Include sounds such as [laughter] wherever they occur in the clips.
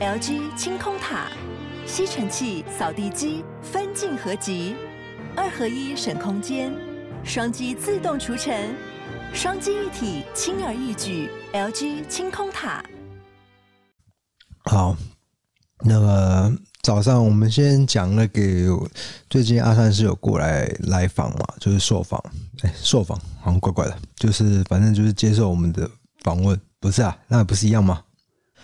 LG 清空塔，吸尘器、扫地机分镜合集，二合一省空间，双击自动除尘，双击一体轻而易举。LG 清空塔。好，那么早上我们先讲那个，最近阿三是有过来来访嘛，就是受访，哎，受访好像怪怪的，就是反正就是接受我们的访问，不是啊？那不是一样吗？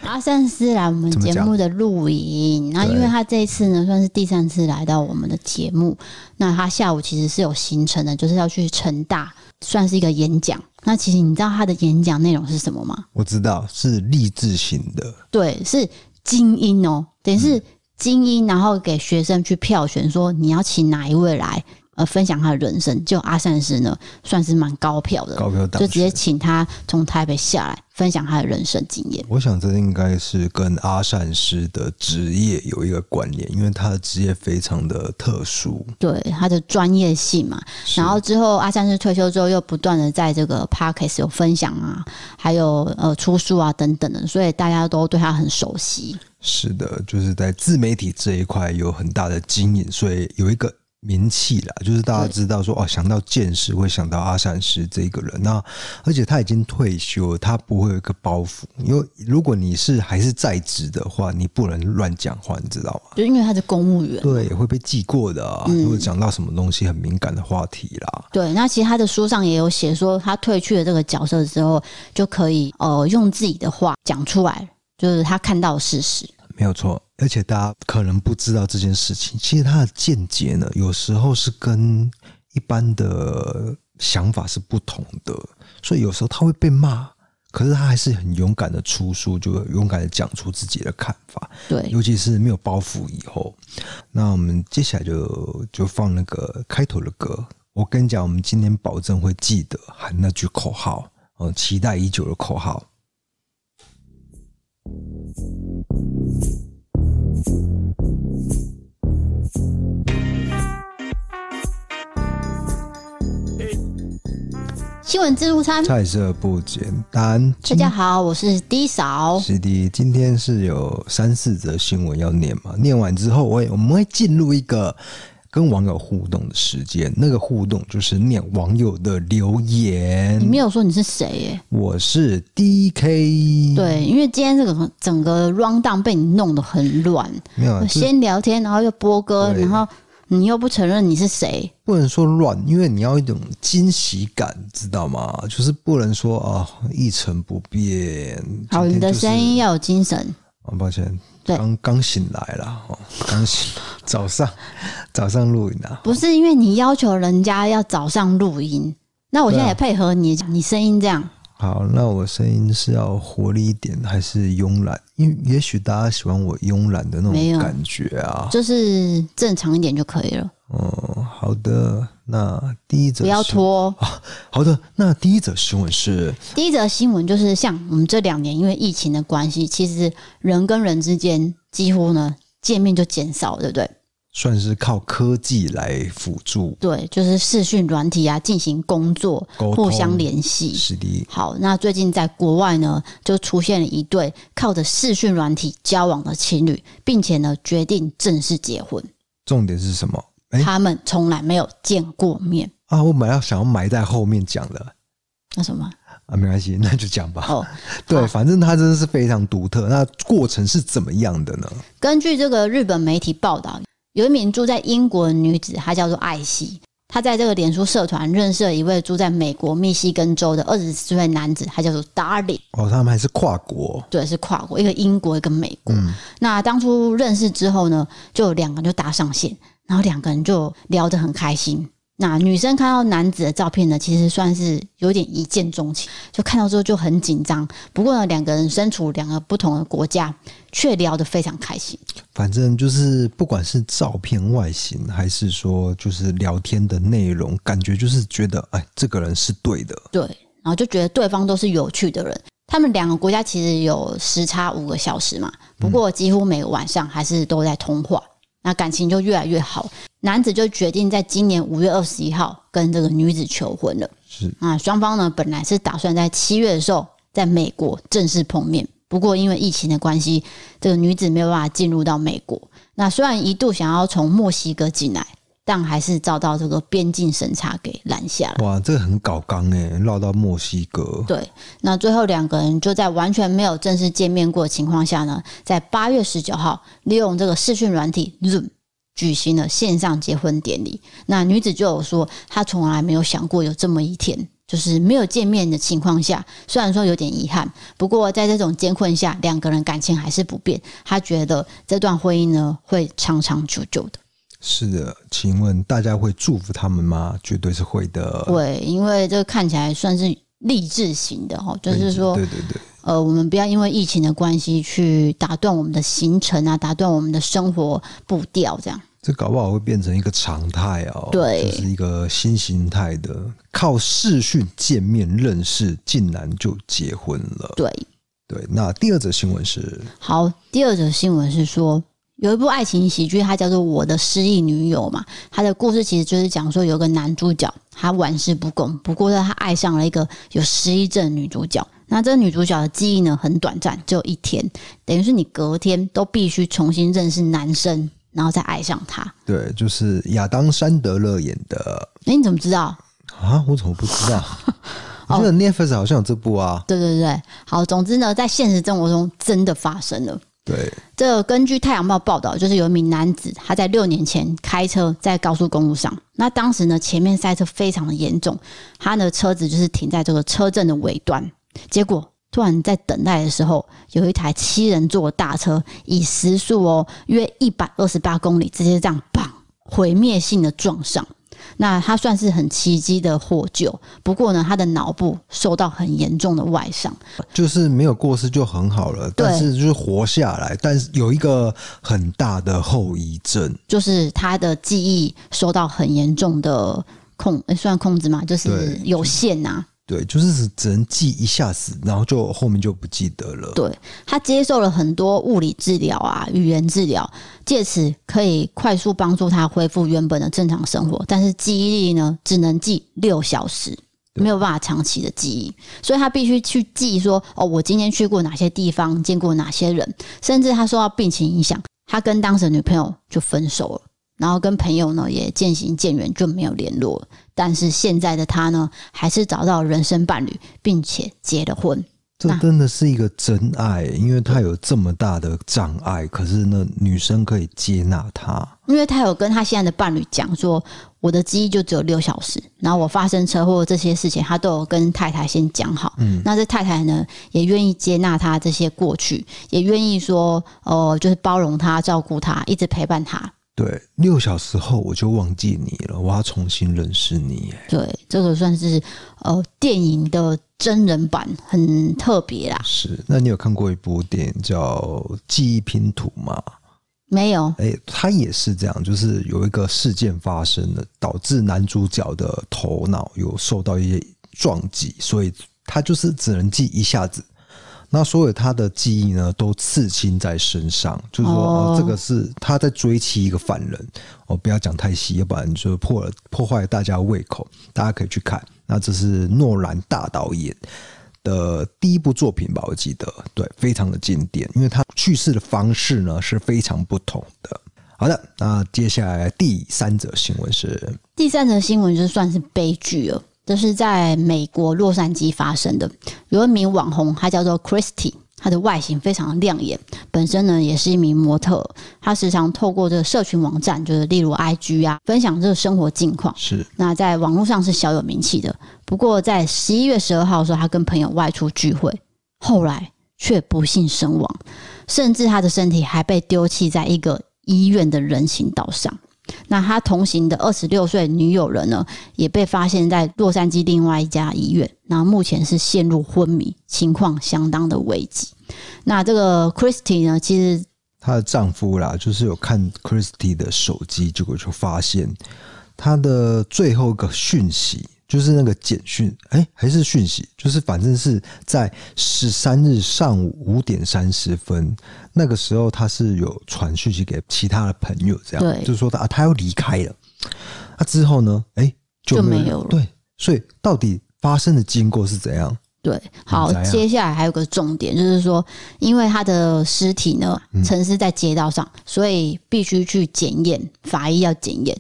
阿善斯来我们节目的录影，那因为他这一次呢算是第三次来到我们的节目，那他下午其实是有行程的，就是要去成大，算是一个演讲。那其实你知道他的演讲内容是什么吗？我知道是励志型的，对，是精英哦，等于是精英，然后给学生去票选，说你要请哪一位来。呃，分享他的人生，就阿善师呢，算是蛮高票的，高票就直接请他从台北下来分享他的人生经验。我想这应该是跟阿善师的职业有一个关联，因为他的职业非常的特殊，对他的专业性嘛。然后之后阿善师退休之后，又不断的在这个 Podcast 有分享啊，还有呃出书啊等等的，所以大家都对他很熟悉。是的，就是在自媒体这一块有很大的经营，所以有一个。名气啦，就是大家知道说哦，想到剑师会想到阿善师这个人。那而且他已经退休，他不会有一个包袱。因为如果你是还是在职的话，你不能乱讲话，你知道吗？就因为他是公务员，对，会被记过的啊。如果讲到什么东西很敏感的话题啦，对。那其实他的书上也有写说，他退去了这个角色之后，就可以呃用自己的话讲出来，就是他看到的事实。没有错，而且大家可能不知道这件事情，其实他的见解呢，有时候是跟一般的想法是不同的，所以有时候他会被骂，可是他还是很勇敢的出书，就勇敢的讲出自己的看法。对，尤其是没有包袱以后，那我们接下来就就放那个开头的歌。我跟你讲，我们今天保证会记得喊那句口号，嗯，期待已久的口号。新闻自助餐，菜色不简单。大家好，我是 D 嫂。是的，今天是有三四则新闻要念嘛？念完之后，我我们会进入一个。跟网友互动的时间，那个互动就是念网友的留言。你没有说你是谁耶？我是 DK。对，因为今天这个整个 rundown 被你弄得很乱。没有，先聊天，然后又播歌，然后你又不承认你是谁。不能说乱，因为你要一种惊喜感，知道吗？就是不能说啊一成不变。好，就是、你的声音要有精神。很抱歉。刚刚醒来了哦，刚醒，早上早上录音啊？不是因为你要求人家要早上录音，那我现在也配合你，你声音这样。好，那我声音是要活力一点，还是慵懒？因为也许大家喜欢我慵懒的那种感觉啊，就是正常一点就可以了。哦，好的。那第一则不要拖。好的，那第一则新闻是第一则新闻，就是像我们这两年因为疫情的关系，其实人跟人之间几乎呢见面就减少，对不对？算是靠科技来辅助，对，就是视讯软体啊，进行工作，互相联系。是的。好，那最近在国外呢，就出现了一对靠着视讯软体交往的情侣，并且呢决定正式结婚。重点是什么？欸、他们从来没有见过面啊！我本来要想要埋在后面讲的，那什么啊？没关系，[laughs] 那就讲吧。哦，[laughs] 对，反正他真的是非常独特。那过程是怎么样的呢？根据这个日本媒体报道。有一名住在英国的女子，她叫做艾希。她在这个脸书社团认识了一位住在美国密西根州的二十四岁男子，他叫做 Darling。哦，他们还是跨国？对，是跨国，一个英国，一个美国。嗯。那当初认识之后呢，就两个人就搭上线，然后两个人就聊得很开心。那女生看到男子的照片呢，其实算是有点一见钟情，就看到之后就很紧张。不过呢，两个人身处两个不同的国家，却聊得非常开心。反正就是不管是照片外形，还是说就是聊天的内容，感觉就是觉得哎，这个人是对的。对，然后就觉得对方都是有趣的人。他们两个国家其实有时差五个小时嘛，不过几乎每个晚上还是都在通话。那感情就越来越好，男子就决定在今年五月二十一号跟这个女子求婚了。是，啊双方呢本来是打算在七月的时候在美国正式碰面，不不过因为疫情的关系，这个女子没有办法进入到美国。那虽然一度想要从墨西哥进来，但还是遭到这个边境审查给拦下来。哇，这个很搞刚诶，绕到墨西哥。对，那最后两个人就在完全没有正式见面过的情况下呢，在八月十九号利用这个视讯软体 Zoom 举行了线上结婚典礼。那女子就有说，她从来没有想过有这么一天。就是没有见面的情况下，虽然说有点遗憾，不过在这种艰困下，两个人感情还是不变。她觉得这段婚姻呢会长长久久的。是的，请问大家会祝福他们吗？绝对是会的。对，因为这看起来算是励志型的哈，就是说，对对对，呃，我们不要因为疫情的关系去打断我们的行程啊，打断我们的生活步调，这样。这搞不好会变成一个常态哦，对，就是一个新形态的，靠视讯见面认识，竟然就结婚了。对对，那第二则新闻是，好，第二则新闻是说，有一部爱情喜剧，它叫做《我的失忆女友》嘛，它的故事其实就是讲说，有个男主角他玩世不恭，不过呢，他爱上了一个有失忆症的女主角。那这个女主角的记忆呢，很短暂，只有一天，等于是你隔天都必须重新认识男生。然后再爱上他，对，就是亚当·山德勒演的。哎，你怎么知道啊？我怎么不知道？[laughs] 我觉得 Netflix 好像有这部啊。对对对，好，总之呢，在现实生活中真的发生了。对，这根据《太阳报》报道，就是有一名男子，他在六年前开车在高速公路上，那当时呢，前面塞车非常的严重，他的车子就是停在这个车阵的尾端，结果。突然在等待的时候，有一台七人座的大车以时速哦约一百二十八公里，直接这样砰毁灭性的撞上。那他算是很奇迹的获救，不过呢，他的脑部受到很严重的外伤，就是没有过世就很好了，但是就是活下来，但是有一个很大的后遗症，就是他的记忆受到很严重的控，算控制吗？就是有限呐、啊。对，就是只能记一下子，然后就后面就不记得了。对，他接受了很多物理治疗啊、语言治疗，借此可以快速帮助他恢复原本的正常生活。但是记忆力呢，只能记六小时，没有办法长期的记忆，所以他必须去记说：哦，我今天去过哪些地方，见过哪些人，甚至他受到病情影响，他跟当时的女朋友就分手了。然后跟朋友呢也渐行渐远，就没有联络。但是现在的他呢，还是找到人生伴侣，并且结了婚。这真的是一个真爱，因为他有这么大的障碍，可是呢，女生可以接纳他。因为他有跟他现在的伴侣讲说，我的记忆就只有六小时，然后我发生车祸这些事情，他都有跟太太先讲好。嗯，那这太太呢，也愿意接纳他这些过去，也愿意说，哦、呃，就是包容他、照顾他，一直陪伴他。对，六小时后我就忘记你了，我要重新认识你。对，这个算是呃电影的真人版，很特别啦。是，那你有看过一部电影叫《记忆拼图》吗？没有。哎，他也是这样，就是有一个事件发生了，导致男主角的头脑有受到一些撞击，所以他就是只能记一下子。那所有他的记忆呢，都刺青在身上，就是说，哦，这个是他在追妻一个犯人。哦，不要讲太细，要不然就破了破坏大家胃口。大家可以去看。那这是诺兰大导演的第一部作品吧？我记得，对，非常的经典，因为他叙事的方式呢是非常不同的。好的，那接下来第三则新闻是第三则新闻，就算是悲剧了。这是在美国洛杉矶发生的，有一名网红，他叫做 Christy，他的外形非常亮眼，本身呢也是一名模特，他时常透过这个社群网站，就是例如 IG 啊，分享这个生活近况。是，那在网络上是小有名气的。不过在十一月十二号的时候，他跟朋友外出聚会，后来却不幸身亡，甚至他的身体还被丢弃在一个医院的人行道上。那他同行的二十六岁女友人呢，也被发现在洛杉矶另外一家医院，那目前是陷入昏迷，情况相当的危急。那这个 Christy 呢，其实她的丈夫啦，就是有看 Christy 的手机，结果就发现她的最后一个讯息。就是那个简讯，哎、欸，还是讯息，就是反正是在十三日上午五点三十分，那个时候他是有传讯息给其他的朋友，这样，对，就是说他啊，他要离开了。那之后呢，哎、欸，就没有了。对，所以到底发生的经过是怎样？对，好，嗯接下来还有个重点，就是说，因为他的尸体呢沉尸在街道上，嗯、所以必须去检验，法医要检验，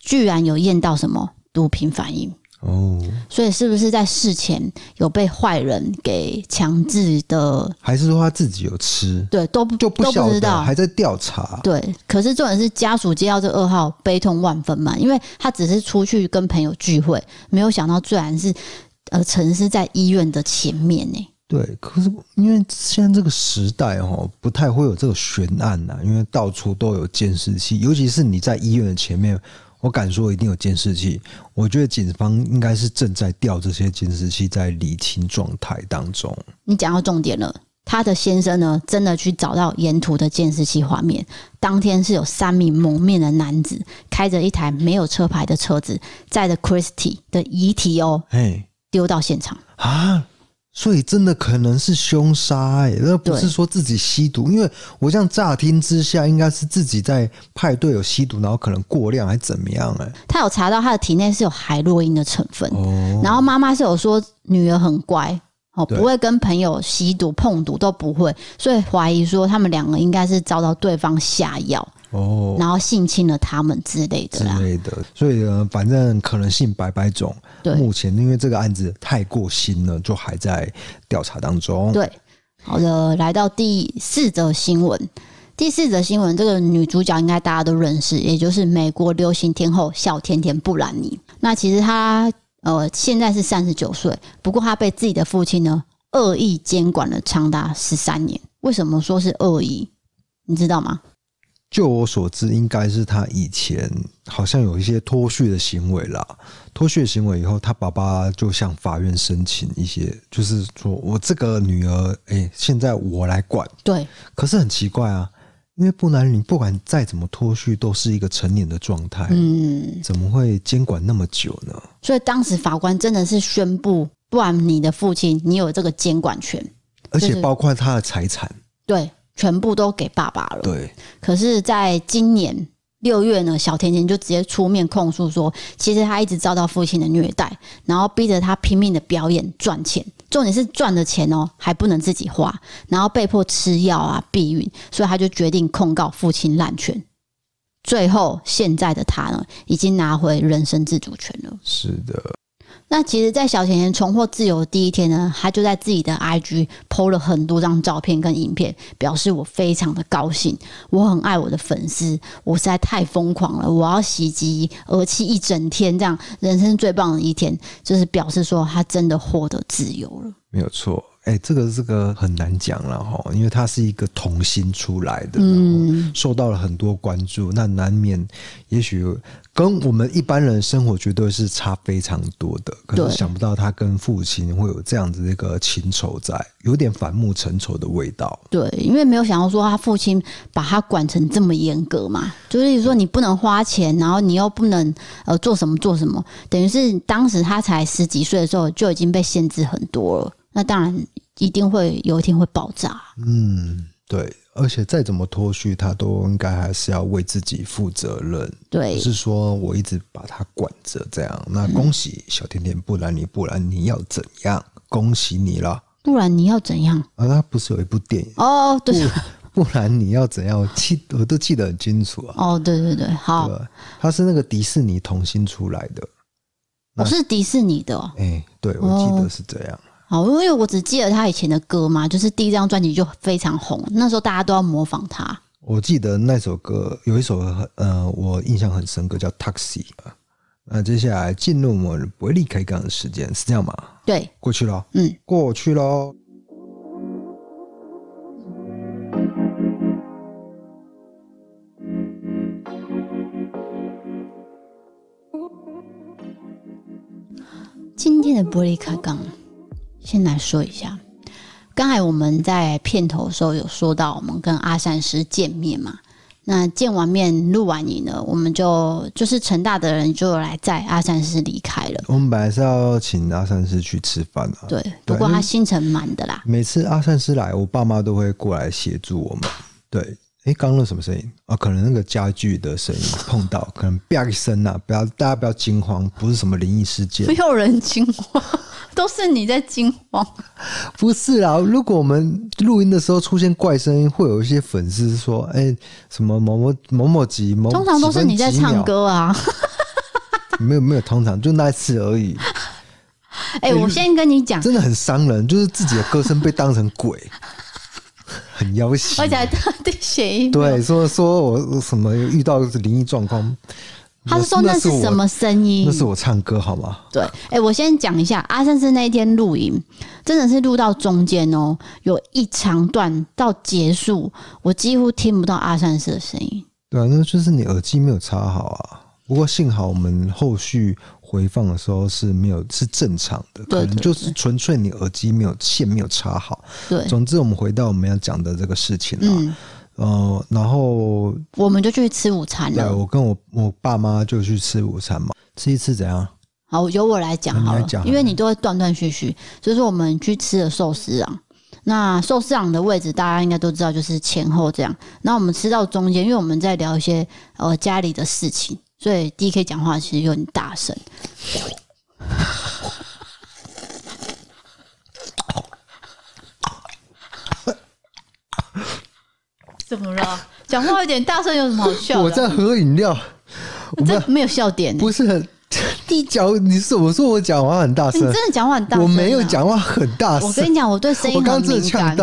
居然有验到什么毒品反应哦，所以是不是在事前有被坏人给强制的？还是说他自己有吃？对，都不就不都不知道，还在调查。对，可是重点是家属接到这噩耗，悲痛万分嘛，因为他只是出去跟朋友聚会，没有想到居然是。呃，陈尸在医院的前面呢。对，可是因为现在这个时代哦，不太会有这个悬案呐，因为到处都有监视器，尤其是你在医院的前面，我敢说一定有监视器。我觉得警方应该是正在调这些监视器，在理清状态当中。你讲到重点了，他的先生呢，真的去找到沿途的监视器画面，当天是有三名蒙面的男子开着一台没有车牌的车子，载着 Christie 的遗体哦，嘿。丢到现场啊，所以真的可能是凶杀哎，那不是说自己吸毒，因为我这样乍听之下，应该是自己在派对有吸毒，然后可能过量还怎么样哎。他有查到他的体内是有海洛因的成分，哦，然后妈妈是有说女儿很乖哦，不会跟朋友吸毒碰毒都不会，所以怀疑说他们两个应该是遭到对方下药。哦，然后性侵了他们之类的之类的，所以呢，反正可能性百百种。对，目前因为这个案子太过新了，就还在调查当中。对，好的，来到第四则新闻。第四则新闻，这个女主角应该大家都认识，也就是美国流行天后小甜甜布兰妮。那其实她呃现在是三十九岁，不过她被自己的父亲呢恶意监管了长达十三年。为什么说是恶意？你知道吗？就我所知，应该是他以前好像有一些脱序的行为啦。脱序的行为以后，他爸爸就向法院申请一些，就是说我这个女儿，哎、欸，现在我来管。对。可是很奇怪啊，因为布兰你不管再怎么脱序，都是一个成年的状态。嗯。怎么会监管那么久呢？所以当时法官真的是宣布，不然你的父亲，你有这个监管权，而且包括他的财产。对。全部都给爸爸了。对。可是，在今年六月呢，小甜甜就直接出面控诉说，其实她一直遭到父亲的虐待，然后逼着他拼命的表演赚钱。重点是赚的钱哦，还不能自己花，然后被迫吃药啊、避孕，所以他就决定控告父亲滥权。最后，现在的他呢，已经拿回人身自主权了。是的。那其实，在小甜甜重获自由的第一天呢，他就在自己的 IG PO 了很多张照片跟影片，表示我非常的高兴，我很爱我的粉丝，我实在太疯狂了，我要袭击而气一整天，这样人生最棒的一天，就是表示说他真的获得自由了。没有错。哎、欸，这个这个很难讲了哈，因为他是一个童星出来的，嗯，受到了很多关注，那难免也许跟我们一般人生活绝对是差非常多的。可是想不到他跟父亲会有这样子的一个情仇在，有点反目成仇的味道。对，因为没有想到说他父亲把他管成这么严格嘛，就是说你不能花钱，然后你又不能呃做什么做什么，等于是当时他才十几岁的时候就已经被限制很多了。那当然一定会有一天会爆炸。嗯，对，而且再怎么脱序，他都应该还是要为自己负责任。对，不是说我一直把他管着这样。那恭喜小甜甜不然你不然你要怎样？恭喜你了。不然你要怎样？啊，他不是有一部电影哦？对，不然你要怎样？我记我都记得很清楚啊。哦，对对对，好，他是那个迪士尼童星出来的。我、哦、是迪士尼的。哎、欸，对，我记得是这样。好，因为我只记得他以前的歌嘛，就是第一张专辑就非常红，那时候大家都要模仿他。我记得那首歌有一首呃，我印象很深刻，叫《Taxi》。那接下来进入我们不会离开港的时间，是这样吗？对，过去了，嗯，过去了。今天的玻璃开杠。先来说一下，刚才我们在片头的时候有说到，我们跟阿善师见面嘛。那见完面录完影呢，我们就就是成大的人就来载阿善师离开了。我们本来是要请阿善师去吃饭啊，对，不过他行程满的啦。每次阿善师来，我爸妈都会过来协助我们。对，哎，刚刚那什么声音啊？可能那个家具的声音 [laughs] 碰到，可能啪一声呐，不要大家不要惊慌，不是什么灵异事件，没有人惊慌，都是你在惊慌。不是啦，如果我们录音的时候出现怪声音，会有一些粉丝说：“哎，什么某某某某集某，通常都是你在唱歌啊。”没有没有，通常就那一次而已。[laughs] 哎，我先跟你讲，真的很伤人，就是自己的歌声被当成鬼。[laughs] 很要挟，而且还特地写一对，说说我什么遇到灵异状况，他是说那是什么声音？那是我唱歌好吗？对，哎、欸，我先讲一下，阿三是那一天录影，真的是录到中间哦，有一长段到结束，我几乎听不到阿三师的声音。对啊，那就是你耳机没有插好啊。不过幸好我们后续。回放的时候是没有是正常的，可能就是纯粹你耳机没有线没有插好。对，总之我们回到我们要讲的这个事情啊，嗯，呃，然后我们就去吃午餐了。对，我跟我我爸妈就去吃午餐嘛，吃一次怎样？好，由我来讲好了，因为你都会断断续续，所以说我们去吃了寿司啊。那寿司郎的位置大家应该都知道，就是前后这样。那我们吃到中间，因为我们在聊一些呃家里的事情。所以 DK 讲话其实有点大声，怎么了？讲话有点大声有什么好笑的？我在喝饮料，我这没有笑点、欸。不是很，你讲你是我说我讲话很大声，你真的讲话很大声、啊？我没有讲话很大声。我跟你讲，我对声音很敏感。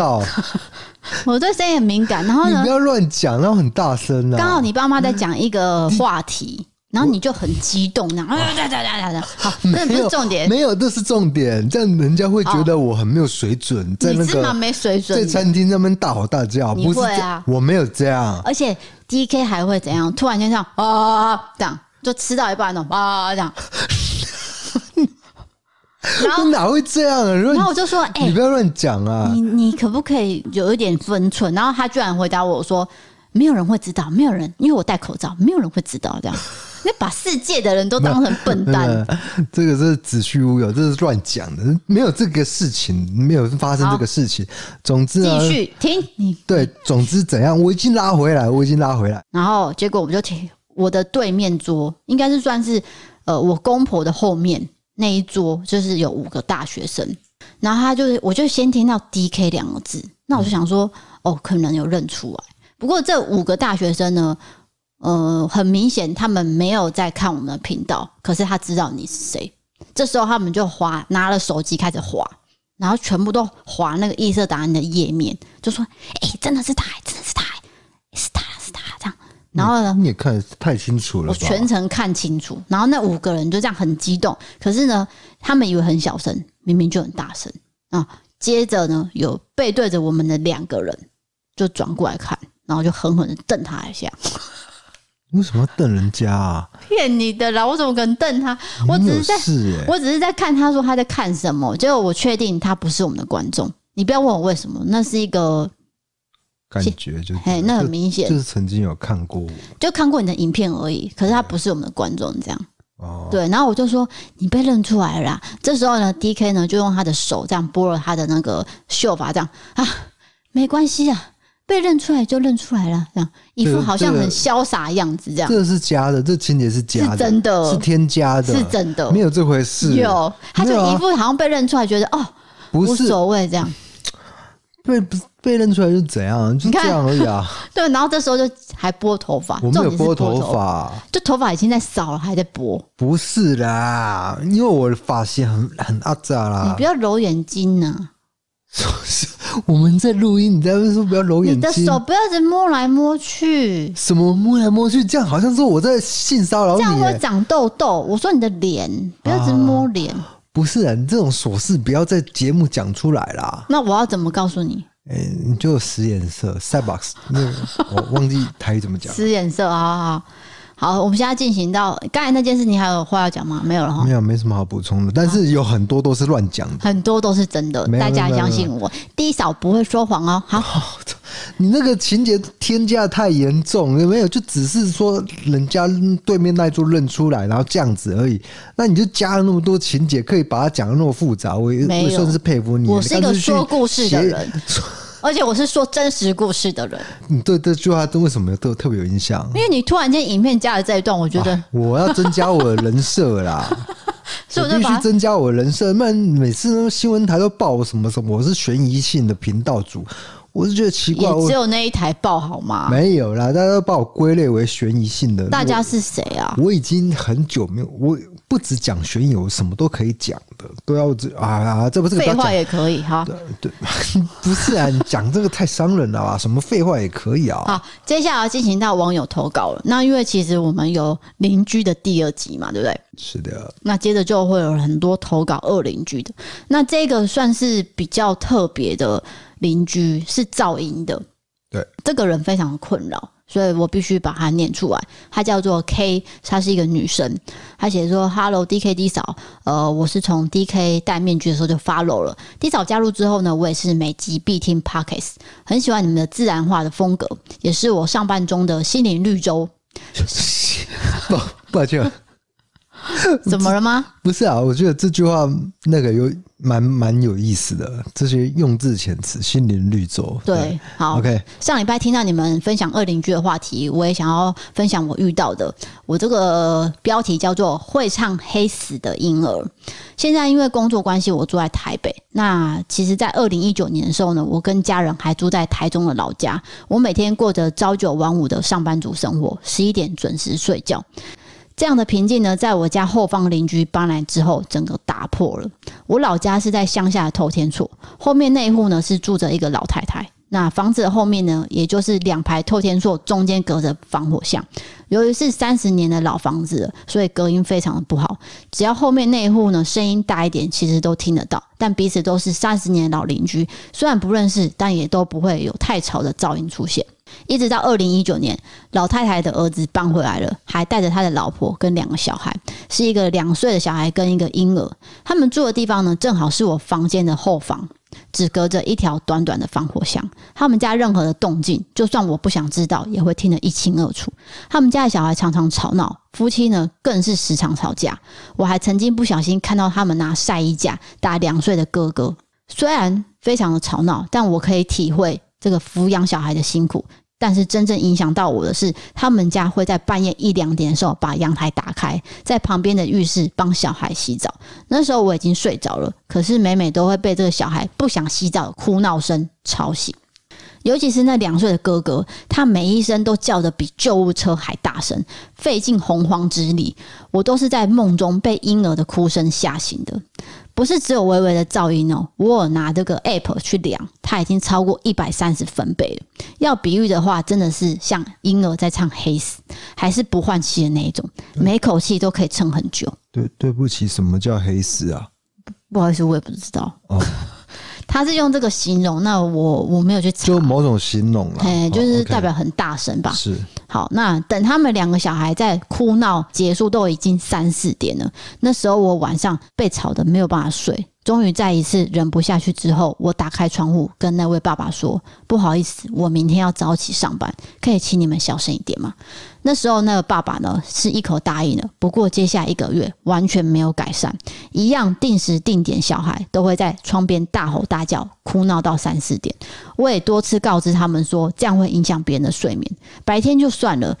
[laughs] 我对声音很敏感。然后呢？你不要乱讲，然后很大声啊！刚好你爸妈在讲一个话题。然后你就很激动，然后哒哒哒哒哒，好，那不是重点，没有，这是重点，这样人家会觉得我很没有水准，在那个没水准，在餐厅那边大吼大叫，不会啊？我没有这样，而且 DK 还会怎样？突然间这样啊，这样就吃到一半了啊，这样，[laughs] 然后 [laughs] 哪会这样啊？然后我就说，哎，你不要乱讲啊！你你可不可以有一点分寸？然后他居然回答我说，没有人会知道，没有人，因为我戴口罩，没有人会知道这样。[laughs] 你把世界的人都当成笨蛋，[laughs] 这个是子虚乌有，这是乱讲的，没有这个事情，没有发生这个事情。总之继续停你对，总之怎样，我已经拉回来，我已经拉回来。然后结果我们就停我的对面桌，应该是算是呃我公婆的后面那一桌，就是有五个大学生。然后他就是，我就先听到 DK 两个字，那我就想说，哦，可能有认出来。不过这五个大学生呢？呃，很明显，他们没有在看我们的频道，可是他知道你是谁。这时候他们就划，拿了手机开始划，然后全部都划那个异色档案的页面，就说：“哎、真的是他，真的是他，是他，”，然后呢，你也看得太清楚了，我全程看清楚。然后那五个人就这样很激动，可是呢，他们以为很小声，明明就很大声啊。接着呢，有背对着我们的两个人就转过来看，然后就狠狠的瞪他一下。为什么要瞪人家啊？骗你的啦！我怎么可能瞪他？我只是在，我只是在看他说他在看什么。结果我确定他不是我们的观众。你不要问我为什么，那是一个感觉就，就哎，那很明显就，就是曾经有看过，就看过你的影片而已。可是他不是我们的观众，这样哦。对，然后我就说你被认出来了啦。这时候呢，DK 呢就用他的手这样拨了他的那个秀发，这样啊，没关系啊。被认出来就认出来了，这样一副好像很潇洒样子，这样。这是假的，这情节是假的，是真的，是添加的，是真的，没有这回事。有，他就一副好像被认出来，觉得哦，无所谓这样。被不被认出来就怎样？就这样而已啊。[laughs] 对，然后这时候就还拨头发，我没有拨头发，就头发已经在扫了，还在拨。不是啦，因为我的发型很很阿杂啦。你不要揉眼睛呢、啊。[laughs] 我们在录音，你在说不要揉眼睛，你的手不要一直摸来摸去。什么摸来摸去？这样好像是我在性骚扰你。这样会长痘痘。我说你的脸不要一直摸脸。不是啊，你这种琐事不要在节目讲出来啦。那我要怎么告诉你？哎，你就使眼色，Cybox，那我忘记台语怎么讲。使眼色，好好好。好，我们现在进行到刚才那件事，你还有话要讲吗？没有了哈。没有，没什么好补充的。但是有很多都是乱讲的，很多都是真的。大家相信我，低嫂不会说谎哦。好，哦，你那个情节添加太严重，有没有？就只是说人家对面那一桌认出来，然后这样子而已。那你就加了那么多情节，可以把它讲的那么复杂，我也，算是佩服你。我是一个说故事的人。而且我是说真实故事的人。你对 [laughs] 这句话都为什么都特别有印象？因为你突然间影片加了这一段，我觉得我要增加我的人设啦，[laughs] 所以我必须增加我的人设。不然每次新闻台都报我什么什么，我是悬疑性的频道主。我是觉得奇怪，只有那一台报好吗？没有啦，大家都把我归类为悬疑性的。大家是谁啊？我已经很久没有，我不只讲悬疑，我什么都可以讲的，都要这啊，这不是废话也可以哈。对对，[laughs] 不是啊，你讲这个太伤人了吧？什么废话也可以啊。好，接下来要进行到网友投稿了。那因为其实我们有邻居的第二集嘛，对不对？是的。那接着就会有很多投稿二邻居的。那这个算是比较特别的。邻居是噪音的，对，这个人非常困扰，所以我必须把它念出来。她叫做 K，她是一个女生。她写说：“Hello D K D 嫂，呃，我是从 D K 戴面具的时候就 follow 了。D 嫂加入之后呢，我也是每集必听 Podcast，很喜欢你们的自然化的风格，也是我上班中的心灵绿洲。[laughs] 抱抱歉，[laughs] 怎么了吗？不是啊，我觉得这句话那个有。蛮蛮有意思的，这些用字遣词，心灵绿洲。对，对好，OK。上礼拜听到你们分享二邻居的话题，我也想要分享我遇到的。我这个标题叫做“会唱黑死的婴儿”。现在因为工作关系，我住在台北。那其实，在二零一九年的时候呢，我跟家人还住在台中的老家。我每天过着朝九晚五的上班族生活，十一点准时睡觉。这样的平静呢，在我家后方邻居搬来之后，整个打破了。我老家是在乡下的透天厝，后面那一户呢是住着一个老太太。那房子的后面呢，也就是两排透天厝，中间隔着防火巷。由于是三十年的老房子了，所以隔音非常的不好。只要后面那一户呢声音大一点，其实都听得到。但彼此都是三十年的老邻居，虽然不认识，但也都不会有太吵的噪音出现。一直到二零一九年，老太太的儿子搬回来了，还带着他的老婆跟两个小孩，是一个两岁的小孩跟一个婴儿。他们住的地方呢，正好是我房间的后方，只隔着一条短短的防火墙。他们家任何的动静，就算我不想知道，也会听得一清二楚。他们家的小孩常常吵闹，夫妻呢更是时常吵架。我还曾经不小心看到他们拿晒衣架打两岁的哥哥。虽然非常的吵闹，但我可以体会这个抚养小孩的辛苦。但是真正影响到我的是，他们家会在半夜一两点的时候把阳台打开，在旁边的浴室帮小孩洗澡。那时候我已经睡着了，可是每每都会被这个小孩不想洗澡的哭闹声吵醒。尤其是那两岁的哥哥，他每一声都叫得比救护车还大声，费尽洪荒之力。我都是在梦中被婴儿的哭声吓醒的。不是只有微微的噪音哦，我有拿这个 app 去量，它已经超过一百三十分贝了。要比喻的话，真的是像婴儿在唱黑死，还是不换气的那一种，每口气都可以撑很久。对，对不起，什么叫黑死啊？不好意思，我也不知道。哦，他是用这个形容，那我我没有去查，就某种形容了，哎，就是代表很大声吧？是。好，那等他们两个小孩在哭闹结束，都已经三四点了。那时候我晚上被吵得没有办法睡，终于在一次忍不下去之后，我打开窗户跟那位爸爸说：“不好意思，我明天要早起上班，可以请你们小声一点吗？”那时候那个爸爸呢是一口答应了，不过接下来一个月完全没有改善，一样定时定点，小孩都会在窗边大吼大叫，哭闹到三四点。我也多次告知他们说，这样会影响别人的睡眠，白天就。算了，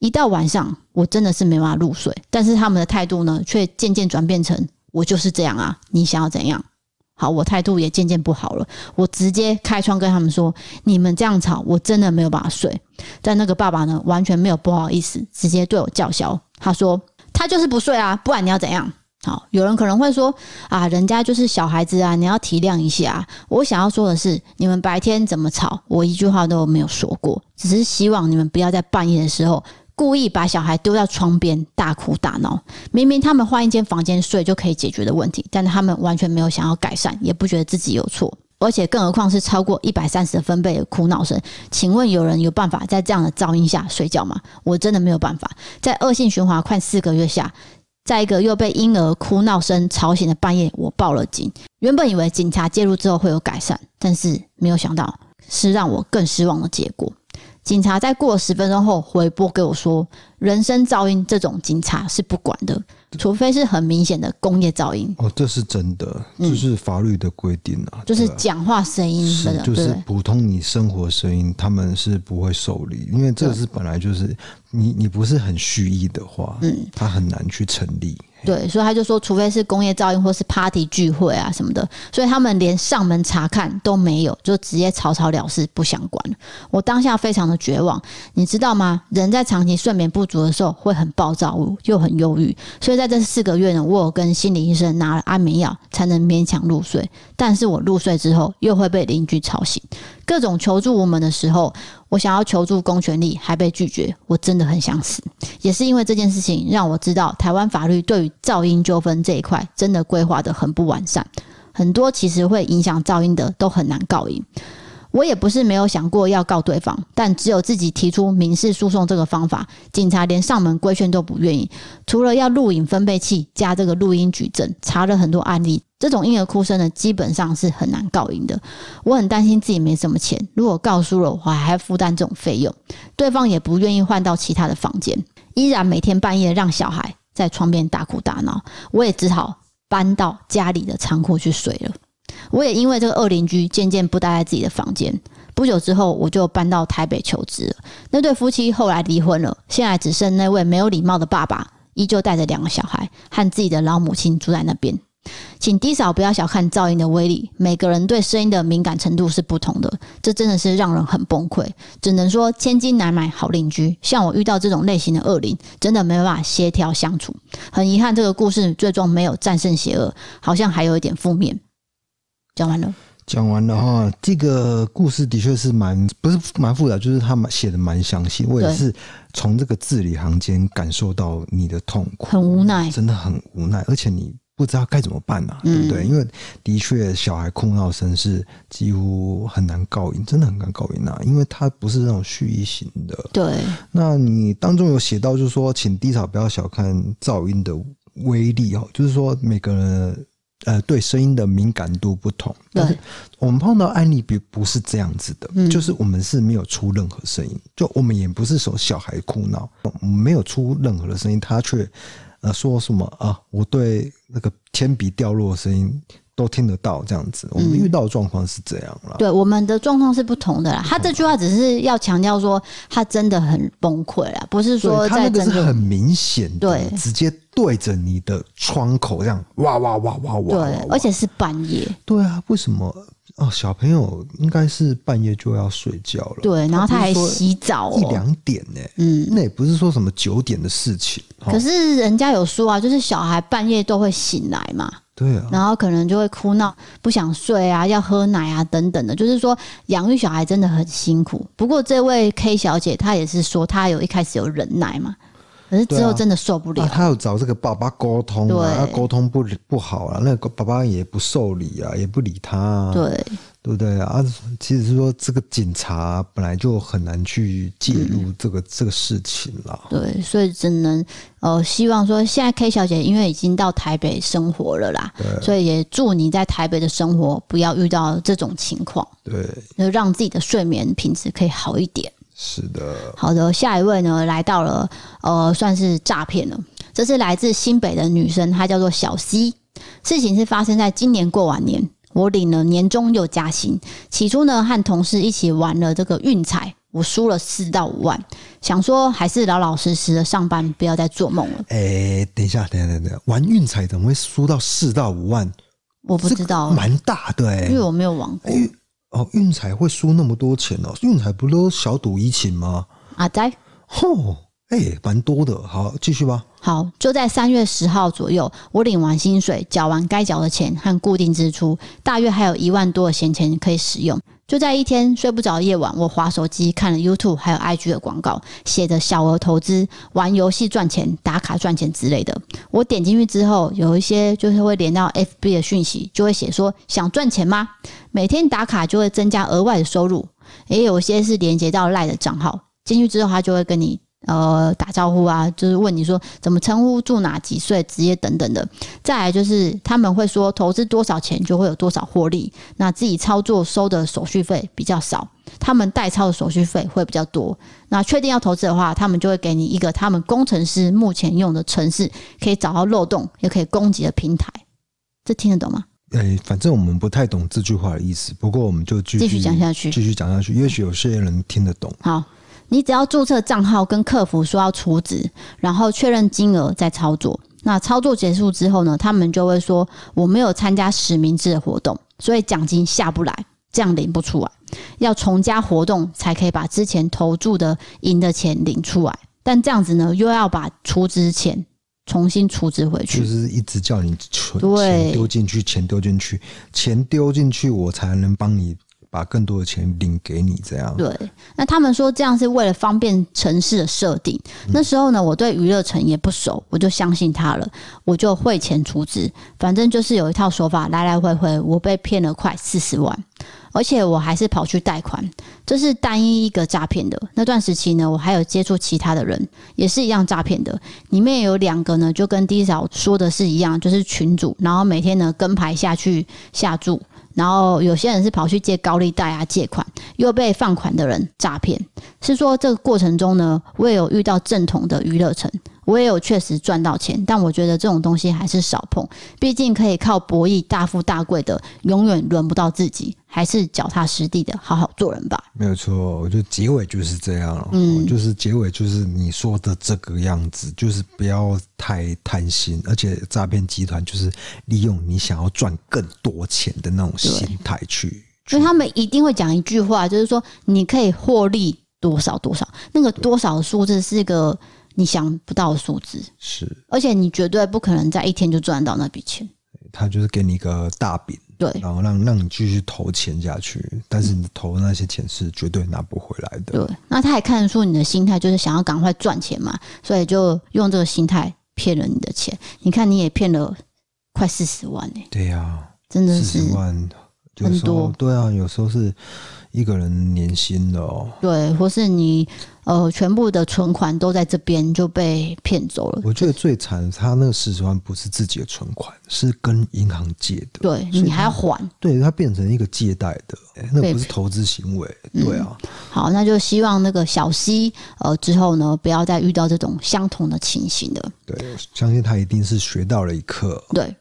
一到晚上我真的是没办法入睡。但是他们的态度呢，却渐渐转变成我就是这样啊，你想要怎样？好，我态度也渐渐不好了。我直接开窗跟他们说：“你们这样吵，我真的没有办法睡。”但那个爸爸呢，完全没有不好意思，直接对我叫嚣。他说：“他就是不睡啊，不然你要怎样？”好，有人可能会说：“啊，人家就是小孩子啊，你要体谅一下。”我想要说的是，你们白天怎么吵，我一句话都没有说过，只是希望你们不要在半夜的时候故意把小孩丢在窗边大哭大闹。明明他们换一间房间睡就可以解决的问题，但他们完全没有想要改善，也不觉得自己有错，而且更何况是超过一百三十分贝的哭闹声。请问有人有办法在这样的噪音下睡觉吗？我真的没有办法，在恶性循环快四个月下。在一个又被婴儿哭闹声吵醒的半夜，我报了警。原本以为警察介入之后会有改善，但是没有想到是让我更失望的结果。警察在过了十分钟后回拨给我说：“人声噪音这种警察是不管的，除非是很明显的工业噪音。哦，这是真的，就是法律的规定啊。就是讲话声音是，就是普通你生活声音，他们是不会受理，因为这是本来就是你你不是很蓄意的话，嗯，他很难去成立。对，所以他就说，除非是工业噪音或是 party 聚会啊什么的，所以他们连上门查看都没有，就直接草草了事，不想管。我当下非常的绝望，你知道吗？人在长期睡眠不足的时候会很暴躁，又很忧郁。所以在这四个月呢，我有跟心理医生拿了安眠药，才能勉强入睡。但是我入睡之后，又会被邻居吵醒。各种求助无门的时候，我想要求助公权力，还被拒绝，我真的很想死。也是因为这件事情，让我知道台湾法律对于噪音纠纷这一块真的规划的很不完善，很多其实会影响噪音的都很难告赢。我也不是没有想过要告对方，但只有自己提出民事诉讼这个方法，警察连上门规劝都不愿意。除了要录影分贝器加这个录音举证，查了很多案例，这种婴儿哭声呢，基本上是很难告赢的。我很担心自己没什么钱，如果告输了，我还要负担这种费用，对方也不愿意换到其他的房间，依然每天半夜让小孩在窗边大哭大闹，我也只好搬到家里的仓库去睡了。我也因为这个恶邻居，渐渐不待在自己的房间。不久之后，我就搬到台北求职了。那对夫妻后来离婚了，现在只剩那位没有礼貌的爸爸，依旧带着两个小孩和自己的老母亲住在那边。请低嫂不要小看噪音的威力，每个人对声音的敏感程度是不同的，这真的是让人很崩溃。只能说千金难买好邻居，像我遇到这种类型的恶邻，真的没办法协调相处。很遗憾，这个故事最终没有战胜邪恶，好像还有一点负面。讲完了，讲完了哈。这个故事的确是蛮不是蛮复杂，就是他们写的蛮详细。我也是从这个字里行间感受到你的痛苦，很无奈，真的很无奈，而且你不知道该怎么办呐、啊，对不对？因为的确小孩哭闹声是几乎很难告赢，真的很难告赢呐，因为他不是那种蓄意型的。对，那你当中有写到，就是说，请低嫂不要小看噪音的威力哦，就是说每个人。呃，对声音的敏感度不同，但是我们碰到案例不不是这样子的，嗯，就是我们是没有出任何声音，就我们也不是说小孩哭闹，我们没有出任何的声音，他却呃说什么啊，我对那个铅笔掉落的声音。都听得到这样子，我们遇到的状况是这样了，嗯。对，我们的状况是不同的啦。他这句话只是要强调说，他真的很崩溃啦，不是说在个是很明显的，对，直接对着你的窗口这样哇哇哇哇哇，对，而且是半夜。对啊，为什么？哦，小朋友应该是半夜就要睡觉了。对，然后他还洗澡，一两点呢。嗯，那也不是说什么九点的事情。可是人家有说啊，就是小孩半夜都会醒来嘛。对啊，然后可能就会哭闹，不想睡啊，要喝奶啊，等等的。就是说，养育小孩真的很辛苦。不过，这位 K 小姐她也是说，她有一开始有忍耐嘛，可是之后真的受不了。他有找这个爸爸沟通啊，沟通不不好啊，那个爸爸也不受理啊，也不理他啊。对。对不对啊？其实是说，这个警察本来就很难去介入这个、嗯、这个事情了。对，所以只能呃，希望说，现在 K 小姐因为已经到台北生活了啦，所以也祝你在台北的生活不要遇到这种情况。对，就让自己的睡眠品质可以好一点。是的。好的，下一位呢，来到了呃，算是诈骗了。这是来自新北的女生，她叫做小 C。事情是发生在今年过完年。我领了年终又加薪，起初呢和同事一起玩了这个运彩，我输了四到五万，想说还是老老实实的上班，不要再做梦了。哎、欸，等一下，等一下，等一下，玩运彩怎么会输到四到五万？我不知道，蛮大的、欸，因为我没有玩过。欸、哦，运彩会输那么多钱哦？运彩不都小赌怡情吗？啊，在。吼。哎、蛮多的，好，继续吧。好，就在三月十号左右，我领完薪水，缴完该缴的钱和固定支出，大约还有一万多的闲钱可以使用。就在一天睡不着的夜晚，我滑手机看了 YouTube 还有 IG 的广告，写着小额投资、玩游戏赚钱、打卡赚钱之类的。我点进去之后，有一些就是会连到 FB 的讯息，就会写说想赚钱吗？每天打卡就会增加额外的收入。也有些是连接到赖的账号，进去之后他就会跟你。呃打招呼啊，就是问你说怎么称呼、住哪、几岁、职业等等的。再来就是他们会说投资多少钱就会有多少获利，那自己操作收的手续费比较少，他们代操的手续费会比较多。那确定要投资的话，他们就会给你一个他们工程师目前用的城市，可以找到漏洞，也可以攻击的平台。这听得懂吗？哎、欸，反正我们不太懂这句话的意思，不过我们就继续讲下去，继续讲下去，也许有些人听得懂。好，你只要注册账号，跟客服说要储值，然后确认金额再操作。那操作结束之后呢，他们就会说我没有参加实名制的活动，所以奖金下不来，这样领不出来，要重加活动才可以把之前投注的赢的钱领出来。但这样子呢，又要把储值钱。重新储值回去，就是一直叫你存钱丢进去，钱丢进去，钱丢进去，我才能帮你把更多的钱领给你。这样对。那他们说这样是为了方便城市的设定。那时候呢，我对娱乐城也不熟，我就相信他了，我就汇钱出资。反正就是有一套手法，来来回回，我被骗了快四十万。而且我还是跑去贷款，这是单一一个诈骗的。那段时期呢，我还有接触其他的人，也是一样诈骗的。里面有两个呢，就跟第一早说的是一样，就是群主，然后每天呢跟牌下去下注，然后有些人是跑去借高利贷啊借款，又被放款的人诈骗。是说这个过程中呢，我也有遇到正统的娱乐城。我也有确实赚到钱，但我觉得这种东西还是少碰，毕竟可以靠博弈大富大贵的，永远轮不到自己，还是脚踏实地的好好做人吧。没有错，我觉得结尾就是这样了，嗯，就是结尾就是你说的这个样子，就是不要太贪心，而且诈骗集团就是利用你想要赚更多钱的那种心态去，所以他们一定会讲一句话，就是说你可以获利多少多少，那个多少的数字是一个。你想不到的数字是，而且你绝对不可能在一天就赚到那笔钱。他就是给你一个大饼，对，然后让让你继续投钱下去，但是你投的那些钱是绝对拿不回来的。对，那他也看得出你的心态就是想要赶快赚钱嘛，所以就用这个心态骗了你的钱。你看你也骗了快四十万呢、欸。对呀、啊，真的是四十万很多。对啊，有时候是。一个人年薪的哦，对，或是你呃全部的存款都在这边就被骗走了。我觉得最惨，他那个四十万不是自己的存款，是跟银行借的。对，你还要还，对，他变成一个借贷的，那不是投资行为。对啊、嗯，好，那就希望那个小西呃之后呢，不要再遇到这种相同的情形的。对，相信他一定是学到了一课。对，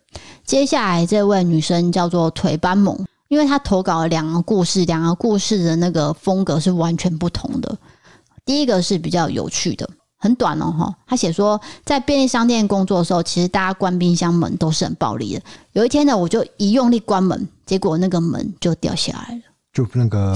接下来这位女生叫做腿斑萌。因为他投稿了两个故事，两个故事的那个风格是完全不同的。第一个是比较有趣的，很短哦，哈。他写说，在便利商店工作的时候，其实大家关冰箱门都是很暴力的。有一天呢，我就一用力关门，结果那个门就掉下来了。就那个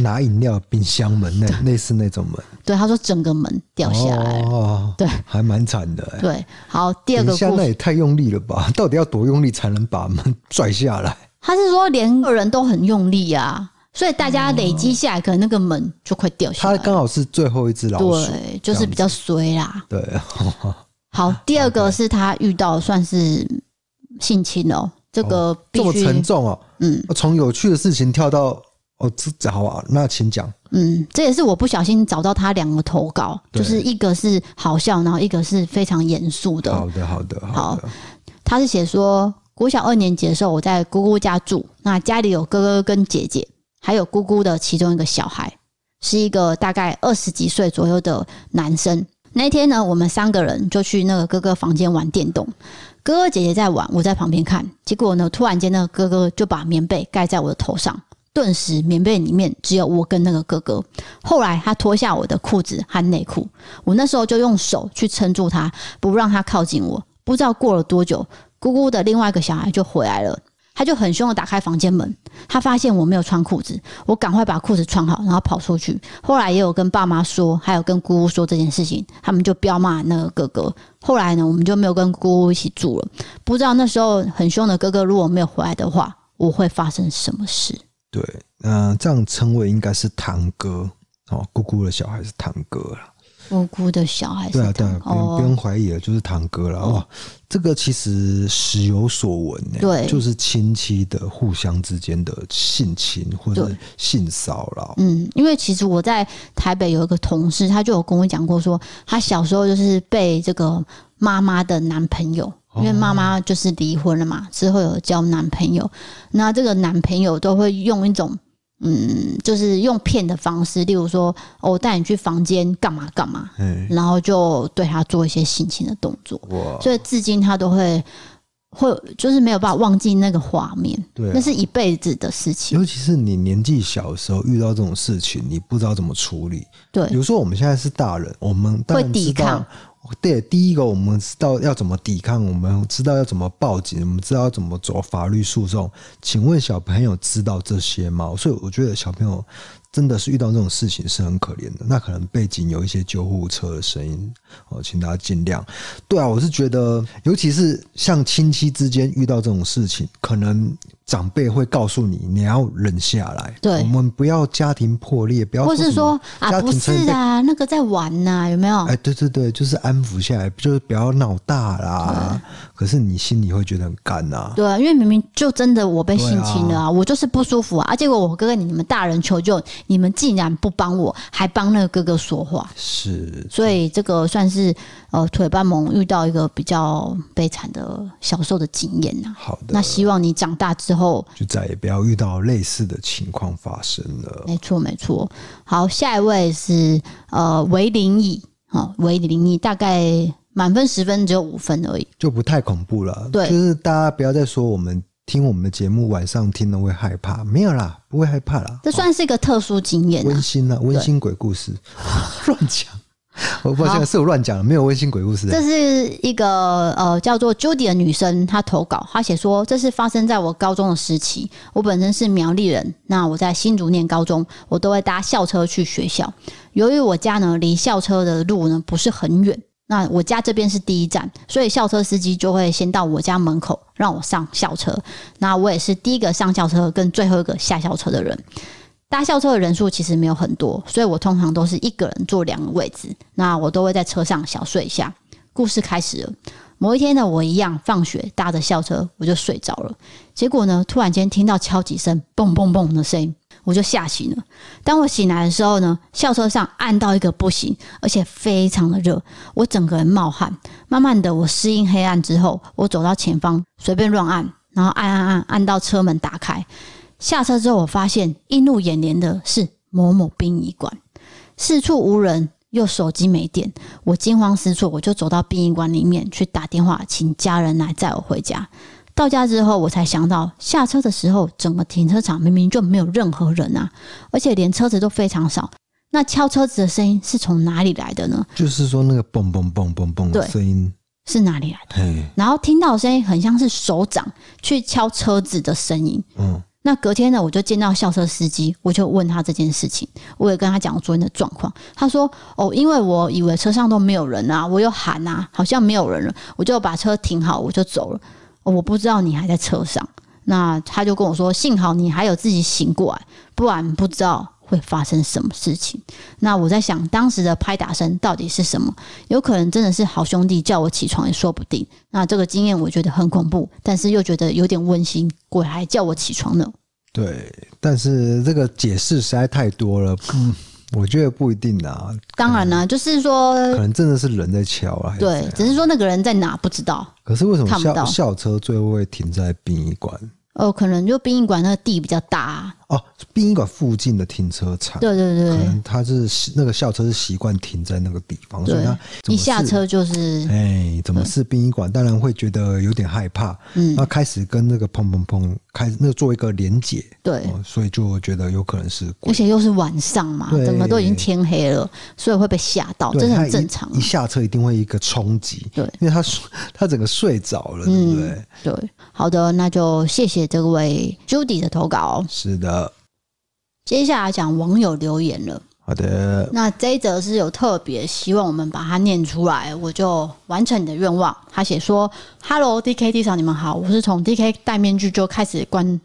拿饮料冰箱门那类似那种门。对，他说整个门掉下来。哦，对，还蛮惨的。对，好，第二个故事，那也太用力了吧？到底要多用力才能把门 [laughs] 拽下来？他是说连个人都很用力啊，所以大家累积下来，可能那个门就快掉下来。他刚好是最后一只老鼠，对，就是比较衰啦。对，好，[laughs] 第二个是他遇到算是性侵哦，这个这么沉重哦。嗯，从有趣的事情跳到哦，这好啊，那请讲。嗯，这也是我不小心找到他两个投稿，就是一个是好笑，然后一个是非常严肃的。好的，好的，好。他是写说。国小二年级的时候，我在姑姑家住。那家里有哥哥跟姐姐，还有姑姑的其中一个小孩，是一个大概二十几岁左右的男生。那天呢，我们三个人就去那个哥哥房间玩电动。哥哥姐姐在玩，我在旁边看。结果呢，突然间那个哥哥就把棉被盖在我的头上，顿时棉被里面只有我跟那个哥哥。后来他脱下我的裤子和内裤，我那时候就用手去撑住他，不让他靠近我。不知道过了多久。姑姑的另外一个小孩就回来了，他就很凶的打开房间门，他发现我没有穿裤子，我赶快把裤子穿好，然后跑出去。后来也有跟爸妈说，还有跟姑姑说这件事情，他们就彪骂那个哥哥。后来呢，我们就没有跟姑姑一起住了。不知道那时候很凶的哥哥如果没有回来的话，我会发生什么事？对，嗯、呃，这样称谓应该是堂哥哦，姑姑的小孩是堂哥了。无辜的小孩是对啊，对啊，堂不用不用怀疑了，就是堂哥了。哦，这个其实时有所闻呢，对，就是亲戚的互相之间的性侵或者性骚扰。嗯，因为其实我在台北有一个同事，他就有跟我讲过，说他小时候就是被这个妈妈的男朋友。因为妈妈就是离婚了嘛，之后有交男朋友，那这个男朋友都会用一种嗯，就是用骗的方式，例如说，哦、我带你去房间干嘛干嘛，然后就对他做一些性侵的动作，所以至今他都会会就是没有办法忘记那个画面，对，那是一辈子的事情。尤其是你年纪小的时候遇到这种事情，你不知道怎么处理，对，比如说我们现在是大人，我们会抵抗。对，第一个我们知道要怎么抵抗，我们知道要怎么报警，我们知道要怎么走法律诉讼。请问小朋友知道这些吗？所以我觉得小朋友真的是遇到这种事情是很可怜的。那可能背景有一些救护车的声音哦，请大家尽量。对啊，我是觉得，尤其是像亲戚之间遇到这种事情，可能。长辈会告诉你，你要忍下来。对，我们不要家庭破裂，不要或是说啊，不是啊，那个在玩呐、啊，有没有？哎，对对对，就是安抚下来，就是不要闹大啦。可是你心里会觉得很干呐。对啊，因为明明就真的我被性侵了啊，我就是不舒服啊。结果我哥哥你们大人求救，你们竟然不帮我，还帮那个哥哥说话。是，所以这个算是呃腿半萌遇到一个比较悲惨的小时候的经验呐。好的，那希望你长大之后。后就再也不要遇到类似的情况发生了。没错，没错。好，下一位是呃维林乙，好，维林乙大概满分十分只有五分而已，就不太恐怖了。对，就是大家不要再说我们听我们的节目晚上听了会害怕，没有啦，不会害怕啦。这算是一个特殊经验，温馨啊，温馨鬼故事，[laughs] 乱讲。[laughs] 我不知道是我乱讲，没有温馨鬼故事。这是一个呃叫做 Judy 的女生，她投稿，她写说，这是发生在我高中的时期。我本身是苗栗人，那我在新竹念高中，我都会搭校车去学校。由于我家呢离校车的路呢不是很远，那我家这边是第一站，所以校车司机就会先到我家门口让我上校车。那我也是第一个上校车跟最后一个下校车的人。搭校车的人数其实没有很多，所以我通常都是一个人坐两个位置。那我都会在车上小睡一下。故事开始了。某一天呢，我一样放学搭着校车，我就睡着了。结果呢，突然间听到敲击声，嘣嘣嘣的声音，我就吓醒了。当我醒来的时候呢，校车上暗到一个不行，而且非常的热，我整个人冒汗。慢慢的，我适应黑暗之后，我走到前方，随便乱按，然后按按按，按到车门打开。下车之后，我发现映入眼帘的是某某殡仪馆，四处无人，又手机没电，我惊慌失措，我就走到殡仪馆里面去打电话，请家人来载我回家。到家之后，我才想到下车的时候，整个停车场明明就没有任何人啊，而且连车子都非常少。那敲车子的声音是从哪里来的呢？就是说那个嘣嘣嘣嘣嘣的声音是哪里来的？然后听到的声音很像是手掌去敲车子的声音。嗯。那隔天呢，我就见到校车司机，我就问他这件事情，我也跟他讲昨天的状况。他说：“哦，因为我以为车上都没有人啊，我又喊啊，好像没有人了，我就把车停好，我就走了。我不知道你还在车上。”那他就跟我说：“幸好你还有自己醒过来，不然不知道。”会发生什么事情？那我在想，当时的拍打声到底是什么？有可能真的是好兄弟叫我起床也说不定。那这个经验我觉得很恐怖，但是又觉得有点温馨。鬼还叫我起床呢？对，但是这个解释实在太多了。嗯，我觉得不一定啊。当然啦，就是说，可能真的是人在敲啊。对，只是说那个人在哪不知道。可是为什么校校车最后会停在殡仪馆？哦，可能就殡仪馆那个地比较大啊。哦，殡仪馆附近的停车场，对对对，可能他是那个校车是习惯停在那个地方，所以他一下车就是，哎，怎么是殡仪馆？当然会觉得有点害怕，嗯，那开始跟那个砰砰砰开始那个做一个连结，对，所以就觉得有可能是，而且又是晚上嘛，整个都已经天黑了，所以会被吓到，这是很正常。一下车一定会一个冲击，对，因为他他整个睡着了，对不对？对，好的，那就谢谢这位 Judy 的投稿，是的。接下来讲网友留言了。好的，那这一则是有特别希望我们把它念出来，我就完成你的愿望。他写说：“Hello DK D 嫂，你们好，我是从 DK 戴面具就开始观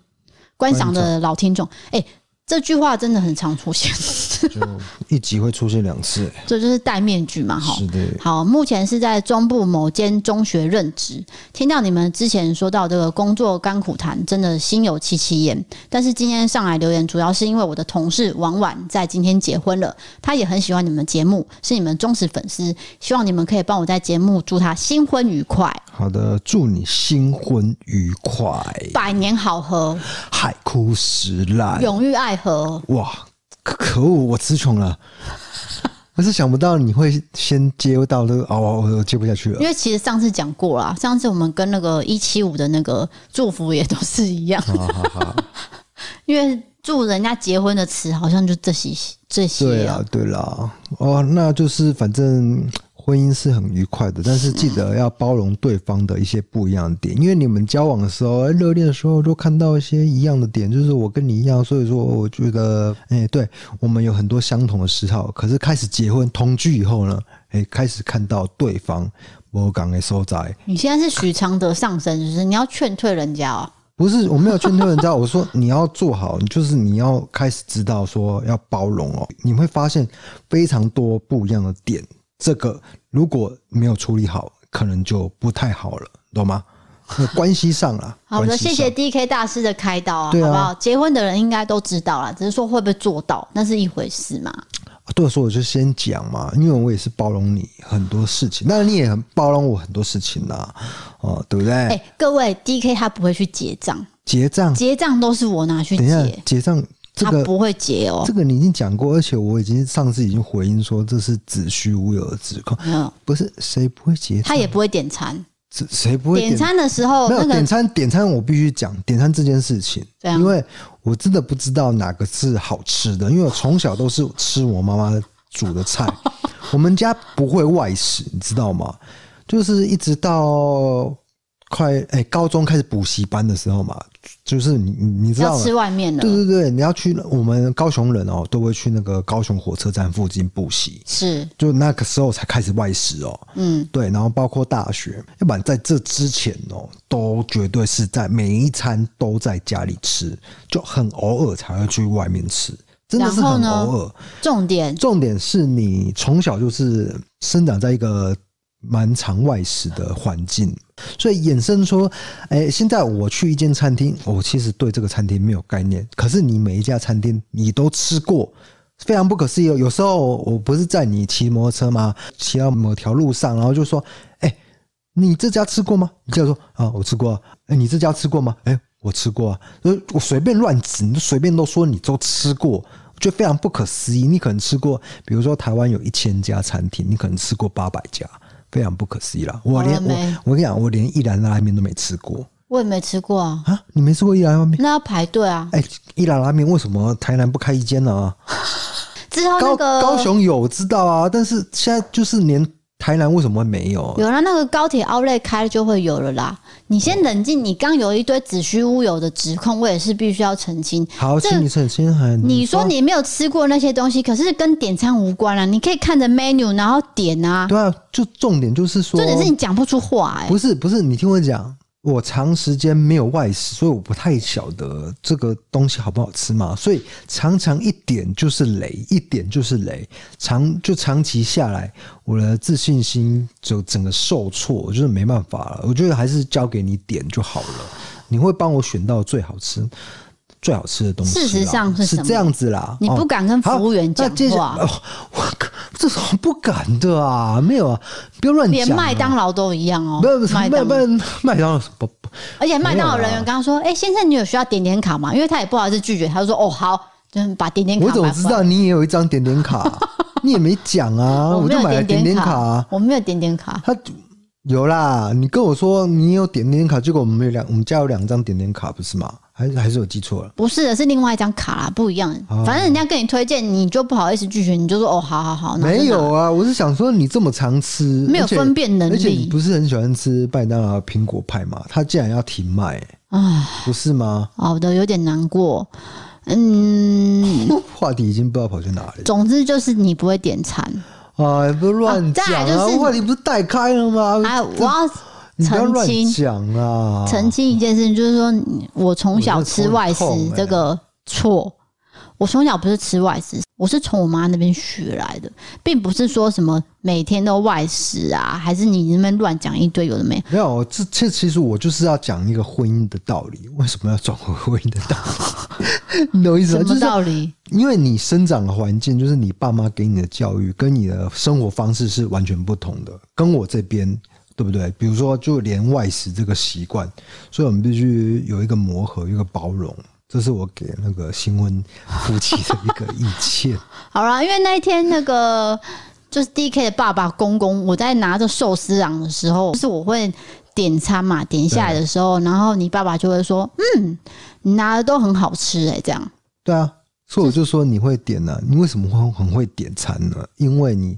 观赏的老听众。哎、欸，这句话真的很常出现，[laughs] 就一集会出现两次，这就是戴面具嘛，哈。是的。好，目前是在中部某间中学任职。听到你们之前说到这个工作甘苦谈，真的心有戚戚焉。但是今天上来留言，主要是因为我的同事婉婉在今天结婚了，她也很喜欢你们节目，是你们忠实粉丝，希望你们可以帮我在节目祝她新婚愉快。好的，祝你新婚愉快，百年好合，海枯石烂，永浴爱河。哇，可恶，我词穷了。[laughs] 可是想不到你会先接到那个，哦，我接不下去了。因为其实上次讲过了，上次我们跟那个一七五的那个祝福也都是一样。好好好，[laughs] 因为祝人家结婚的词好像就这些这些。对啊，对啦，哦，那就是反正。婚姻是很愉快的，但是记得要包容对方的一些不一样的点，因为你们交往的时候、热恋的时候，都看到一些一样的点，就是我跟你一样，所以说我觉得，哎、欸，对我们有很多相同的嗜好。可是开始结婚同居以后呢，哎、欸，开始看到对方我港的所在。你现在是许常德上身，就是你要劝退人家哦？不是，我没有劝退人家，我说你要做好，就是你要开始知道说要包容哦，你会发现非常多不一样的点。这个如果没有处理好，可能就不太好了，懂吗？那 [laughs] 关系上啊，好的，谢谢 DK 大师的开导啊，对啊，好不好？结婚的人应该都知道了，只是说会不会做到，那是一回事嘛。对，所以我就先讲嘛，因为我也是包容你很多事情，那你也很包容我很多事情呐，哦，对不对？哎，各位，DK 他不会去结账，结账，结账都是我拿去结，结账。这个、他不会结哦，这个你已经讲过，而且我已经上次已经回应说这是子虚乌有的指控。嗯，不是谁不会结，他也不会点餐。谁不会点，点餐的时候？没有、那个、点餐，点餐我必须讲点餐这件事情，因为我真的不知道哪个是好吃的，因为我从小都是吃我妈妈煮的菜，[laughs] 我们家不会外食，你知道吗？就是一直到。快哎、欸，高中开始补习班的时候嘛，就是你你知道吗？吃外面的。对对对，你要去我们高雄人哦，都会去那个高雄火车站附近补习。是，就那个时候才开始外食哦。嗯，对，然后包括大学，要不然在这之前哦，都绝对是在每一餐都在家里吃，就很偶尔才会去外面吃，真的是很偶尔。重点重点是你从小就是生长在一个。蛮常外食的环境，所以衍生说，哎、现在我去一间餐厅，我其实对这个餐厅没有概念。可是你每一家餐厅你都吃过，非常不可思议。有时候我不是在你骑摩托车吗？骑到某条路上，然后就说，哎、你这家吃过吗？你就说啊，我吃过。哎、欸，你这家吃过吗？哎、我吃过。我随便乱指，你随便都说你都吃过，就非常不可思议。你可能吃过，比如说台湾有一千家餐厅，你可能吃过八百家。非常不可思议啦！我连我我跟你讲，我连一兰拉面都没吃过，我也没吃过啊！啊，你没吃过一兰拉面？那要排队啊！哎、欸，一兰拉面为什么台南不开一间呢？[laughs] 知道那个高高雄有知道啊，但是现在就是连。台南为什么会没有？有了那个高铁 Outlet 开了就会有了啦。你先冷静，你刚有一堆子虚乌有的指控，我也是必须要澄清。好，请你澄清。很，你说你没有吃过那些东西，可是跟点餐无关啊。你可以看着 menu 然后点啊。对啊，就重点就是说，重点是你讲不出话哎、欸。不是不是，你听我讲。我长时间没有外食，所以我不太晓得这个东西好不好吃嘛。所以常常一点就是雷，一点就是雷，长就长期下来，我的自信心就整个受挫，就是没办法了。我觉得还是交给你点就好了，你会帮我选到最好吃。最好吃的东西，事实上是是这样子啦。你不敢跟服务员讲话，哦，我这是不敢的啊，没有啊，不要乱讲。连麦当劳都一样哦，不不不，麦麦当劳不不，而且麦当劳人员刚刚说，哎，先生，你有需要点点卡吗？因为他也不好意思拒绝，他就说，哦，好，就把点点卡。我怎么知道你也有一张点点卡？[laughs] 你也没讲啊，我就买了点点卡，我没有点点卡。他有啦，你跟我说你有点点卡，结果我们有两，我们家有两张点点卡，不是吗？还是还是我记错了？不是的，是另外一张卡啦，不一样。反正人家跟你推荐，你就不好意思拒绝，你就说哦，好好好。没有啊，我是想说你这么常吃，没有分辨能力，而且你不是很喜欢吃麦当劳苹果派吗？他竟然要停卖，哎，不是吗？好的，有点难过。[laughs] 嗯，话题已经不知道跑去哪里。总之就是你不会点餐，哎，不乱讲啊！就是话题不是带开了吗？哎，我要。澄清讲啊！澄清一件事情，就是说我从小吃外食这个错，我从小不是吃外食，我是从我妈那边学来的，并不是说什么每天都外食啊，还是你那边乱讲一堆有的没？没有，这这其实我就是要讲一个婚姻的道理。为什么要转回婚姻的道理？[laughs] 你懂意思吗？什么道理？因为你生长的环境，就是你爸妈给你的教育，跟你的生活方式是完全不同的。跟我这边，对不对？比如说，就连外食这个习惯，所以我们必须有一个磨合，一个包容。这是我给那个新婚夫妻的一个意见。[laughs] 好啦，因为那一天那个 [laughs] 就是 DK 的爸爸公公，我在拿着寿司郎的时候，就是我会点餐嘛，点下来的时候，然后你爸爸就会说：“嗯，你拿的都很好吃哎、欸，这样。”对啊，所以我就说你会点呢、啊，你为什么会很会点餐呢？因为你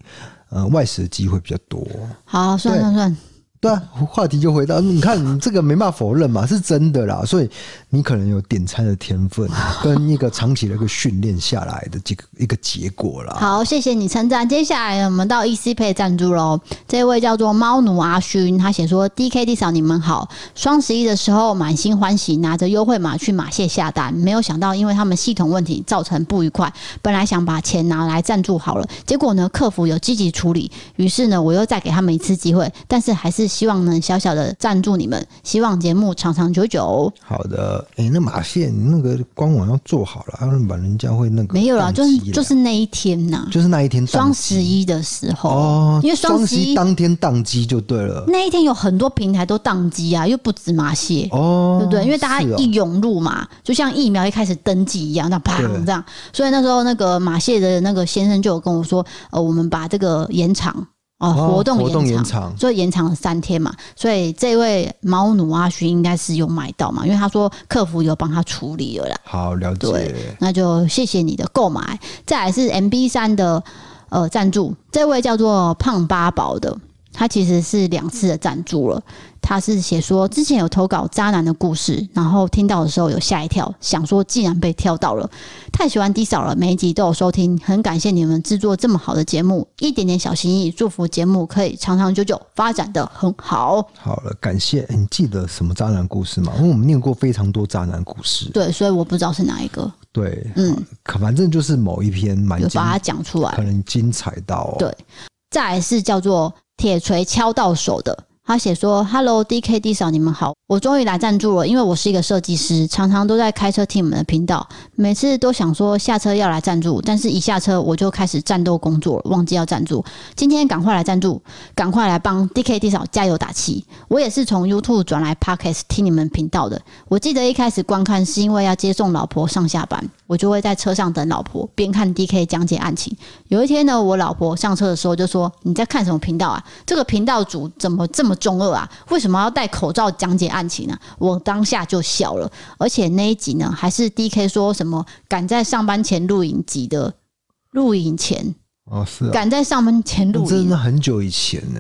呃外食的机会比较多。好，算算算。对啊，话题就回到你看，你这个没办法否认嘛，是真的啦。所以你可能有点餐的天分，[laughs] 跟一个长期的一个训练下来的这个一个结果啦。好，谢谢你称赞。接下来我们到 EC Pay 赞助喽。这位叫做猫奴阿勋，他写说：“D K D 嫂，你们好。双十一的时候满心欢喜，拿着优惠码去马蟹下单，没有想到因为他们系统问题造成不愉快。本来想把钱拿来赞助好了，结果呢，客服有积极处理，于是呢，我又再给他们一次机会，但是还是。”希望能小小的赞助你们，希望节目长长久久。好的，哎、欸，那马谢，你那个官网要做好了，要不然人家会那个没有啦，就是就是那一天呐、啊，就是那一天双十一的时候哦，因为双十一当天宕机就对了。那一天有很多平台都宕机啊，又不止马谢哦，对不对？因为大家一涌入嘛，就像疫苗一开始登记一样，那啪这样，所以那时候那个马蟹的那个先生就有跟我说，呃，我们把这个延长。哦，活动延长，所以延长了三天嘛，所以这位毛奴阿勋应该是有买到嘛，因为他说客服有帮他处理了啦。好，了解。对，那就谢谢你的购买。再来是 MB 三的呃赞助，这位叫做胖八宝的，他其实是两次的赞助了。他是写说之前有投稿渣男的故事，然后听到的时候有吓一跳，想说既然被挑到了，太喜欢低嫂了，每一集都有收听，很感谢你们制作这么好的节目，一点点小心意，祝福节目可以长长久久发展的很好。好了，感谢。你记得什么渣男故事吗？因为我们念过非常多渣男故事，对，所以我不知道是哪一个。对，嗯，可反正就是某一篇蛮有把它讲出来，可能精彩到、哦。对，再来是叫做铁锤敲到手的。他写说：“Hello D K D 嫂，你们好，我终于来赞助了，因为我是一个设计师，常常都在开车听你们的频道，每次都想说下车要来赞助，但是一下车我就开始战斗工作了，忘记要赞助。今天赶快来赞助，赶快来帮 D K D 嫂加油打气。我也是从 YouTube 转来 Podcast 听你们频道的。我记得一开始观看是因为要接送老婆上下班。”我就会在车上等老婆，边看 DK 讲解案情。有一天呢，我老婆上车的时候就说：“你在看什么频道啊？这个频道主怎么这么中二啊？为什么要戴口罩讲解案情呢？”我当下就笑了。而且那一集呢，还是 DK 说什么赶在上班前录影集的录影前哦，是赶在上班前录影，真的很久以前呢。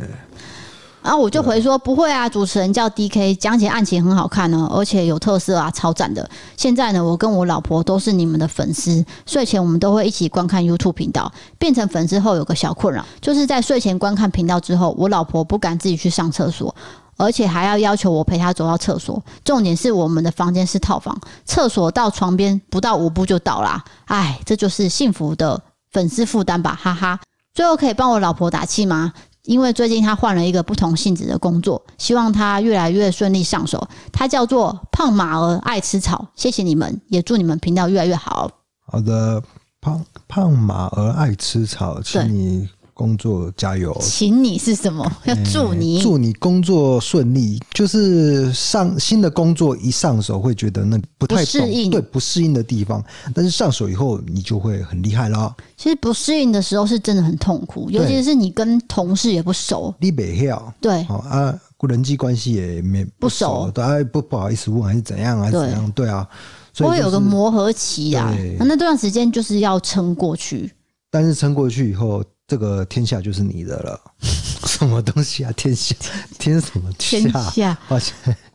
然后我就回说不会啊，主持人叫 DK，讲解案情很好看呢，而且有特色啊，超赞的。现在呢，我跟我老婆都是你们的粉丝，睡前我们都会一起观看 YouTube 频道。变成粉丝后有个小困扰，就是在睡前观看频道之后，我老婆不敢自己去上厕所，而且还要要求我陪她走到厕所。重点是我们的房间是套房，厕所到床边不到五步就到啦。哎，这就是幸福的粉丝负担吧，哈哈。最后可以帮我老婆打气吗？因为最近他换了一个不同性质的工作，希望他越来越顺利上手。他叫做胖马儿爱吃草，谢谢你们，也祝你们频道越来越好。好的，胖胖马儿爱吃草，请你。工作加油，请你是什么？要祝你，祝你工作顺利。就是上新的工作一上手，会觉得那不太适应，对不适应的地方，但是上手以后，你就会很厉害了。其实不适应的时候是真的很痛苦，尤其是你跟同事也不熟，你没晓，对，啊，人际关系也没不熟，大家不不好意思问还是怎样还是怎样，对啊，所以会有个磨合期啊，那段时间就是要撑过去，但是撑过去以后。这个天下就是你的了，[laughs] 什么东西啊？天下 [laughs] 天什么天下？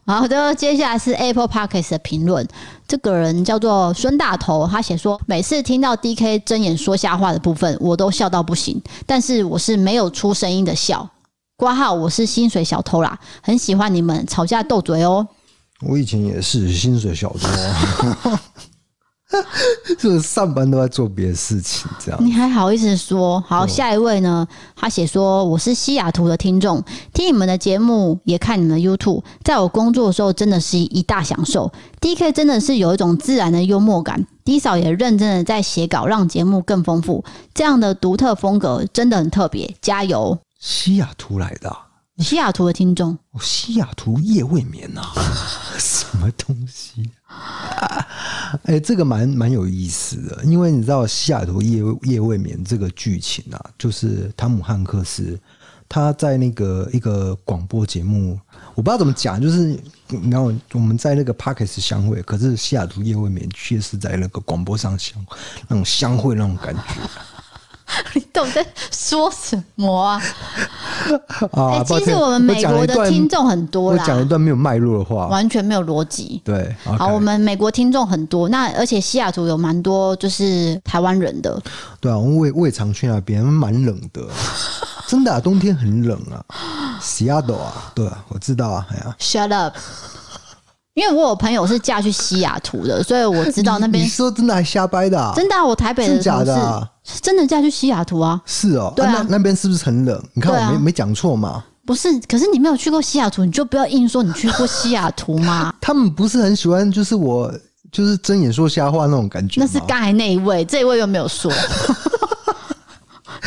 好的，接下来是 Apple Podcast 的评论。这个人叫做孙大头，他写说：每次听到 DK 睁眼说瞎话的部分，我都笑到不行。但是我是没有出声音的笑。挂号，我是薪水小偷啦，很喜欢你们吵架斗嘴哦。我以前也是薪水小偷。[laughs] 就是上班都在做别的事情，这样。你还好意思说？好，下一位呢？他写说：“我是西雅图的听众，听你们的节目，也看你们的 YouTube，在我工作的时候真的是一大享受。DK 真的是有一种自然的幽默感，D 嫂也认真的在写稿，让节目更丰富。这样的独特风格真的很特别，加油！”西雅图来的、啊，西雅图的听众，西雅图夜未眠呐、啊，[laughs] 什么东西？哎、欸，这个蛮蛮有意思的，因为你知道西雅图夜夜未眠这个剧情啊，就是汤姆汉克斯他在那个一个广播节目，我不知道怎么讲，就是然后我们在那个 Podcast 相会，可是西雅图夜未眠却是在那个广播上相那种相会那种感觉。[laughs] 你到底在说什么啊？啊、欸，其实我们美国的听众很多啦。我讲一段没有脉络的话，完全没有逻辑。对，okay、好，我们美国听众很多，那而且西雅图有蛮多就是台湾人的。对啊，我也我也常去那边，蛮冷的，[laughs] 真的、啊，冬天很冷啊。西雅图啊，对啊，我知道啊，哎呀，Shut up。因为我有朋友是嫁去西雅图的，所以我知道那边。你说真的还瞎掰的、啊？真的、啊，我台北的同事假的、啊，真的嫁去西雅图啊？是哦，对那那边是不是很冷？你看我没、啊、没讲错嘛？不是，可是你没有去过西雅图，你就不要硬说你去过西雅图嘛。[laughs] 他们不是很喜欢，就是我就是睁眼说瞎话那种感觉。那是刚才那一位，这一位又没有说。[laughs]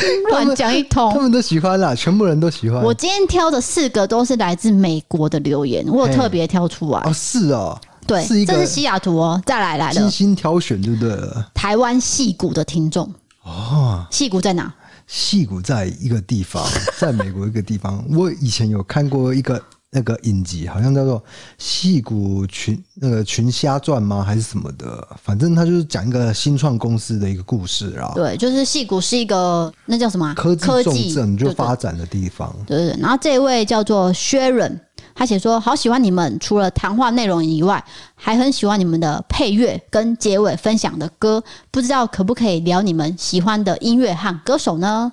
[laughs] 乱讲一通，他们都喜欢啦，全部人都喜欢。我今天挑的四个都是来自美国的留言，我有特别挑出来。哦，是哦。对，是这是西雅图哦。再来来了，精心挑选，对不对？台湾戏骨的听众哦，戏骨在哪？戏骨在一个地方，在美国一个地方。[laughs] 我以前有看过一个那个影集，好像叫做《戏骨群那个群虾传》吗？还是什么的？反正他就是讲一个新创公司的一个故事啊。对，就是戏骨是一个那叫什么科技重镇就发展的地方。对对，对。然后这一位叫做 Sharon。他写说：“好喜欢你们，除了谈话内容以外，还很喜欢你们的配乐跟结尾分享的歌。不知道可不可以聊你们喜欢的音乐和歌手呢？”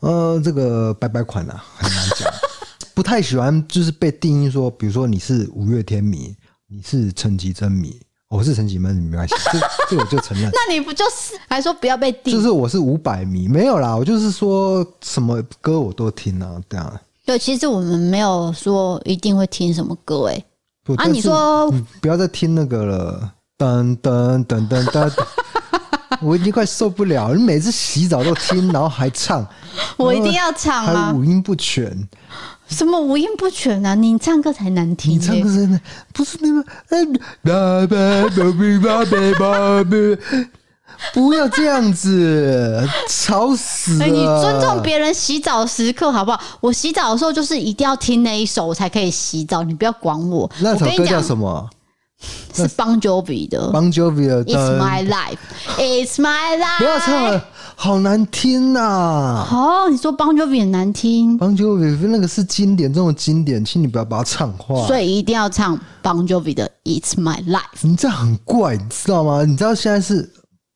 呃，这个拜拜款啊，很难讲，不太喜欢，就是被定义说，比如说你是五月天迷，你是陈绮贞迷，我是陈绮贞迷，没关系，这这我就承认。那你不就是还说不要被定义？就是我是五百迷，没有啦，我就是说什么歌我都听啊，这样。对，其实我们没有说一定会听什么歌，哎，啊，你说你不要再听那个了，噔噔噔噔噔，[laughs] 我已经快受不了，你每次洗澡都听，然后还唱，[laughs] 我一定要唱吗？还五音不全，什么五音不全啊？你唱歌才难听，你唱歌真的不是那个。不要这样子，吵死了！欸，你尊重别人洗澡时刻好不好？我洗澡的时候就是一定要听那一首，我才可以洗澡。你不要管我。那首歌叫什么？是 Bon Jovi 的。Bon Jovi 的。It's my life. It's my life. 不要唱了，好难听呐！哦，你说 Bon Jovi 很难听？Bon Jovi 那个是经典中的经典，请你不要把它唱坏。所以一定要唱 Bon Jovi 的 It's my life。你这样很怪，你知道吗？你知道现在是。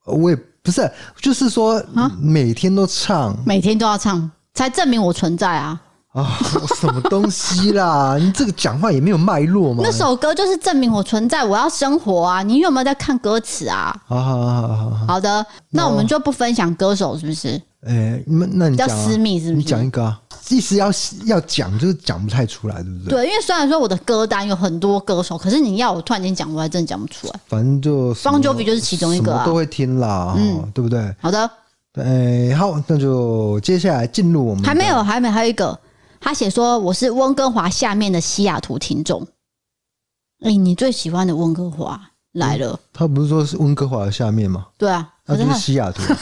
我也不是，就是说每天都唱，啊、每天都要唱，才证明我存在啊！啊，[laughs] 什么东西啦？你这个讲话也没有脉络嘛？那首歌就是证明我存在，我要生活啊！你有没有在看歌词啊？好好好好好，好的，那我们就不分享歌手是不是？哎、欸，那那你、啊、比较私密是不是？你讲一个、啊。意思要要讲，就是讲不太出来，对不对？对，因为虽然说我的歌单有很多歌手，可是你要我突然间讲，我还真的讲不出来。反正就 Bon Jovi 就是其中一个、啊，都会听啦，嗯，对不对？好的，哎，好，那就接下来进入我们。还没有，还没，还有一个，他写说我是温哥华下面的西雅图听众。哎、欸，你最喜欢的温哥华来了、嗯？他不是说是温哥华的下面吗？对啊，那就是西雅图。[laughs]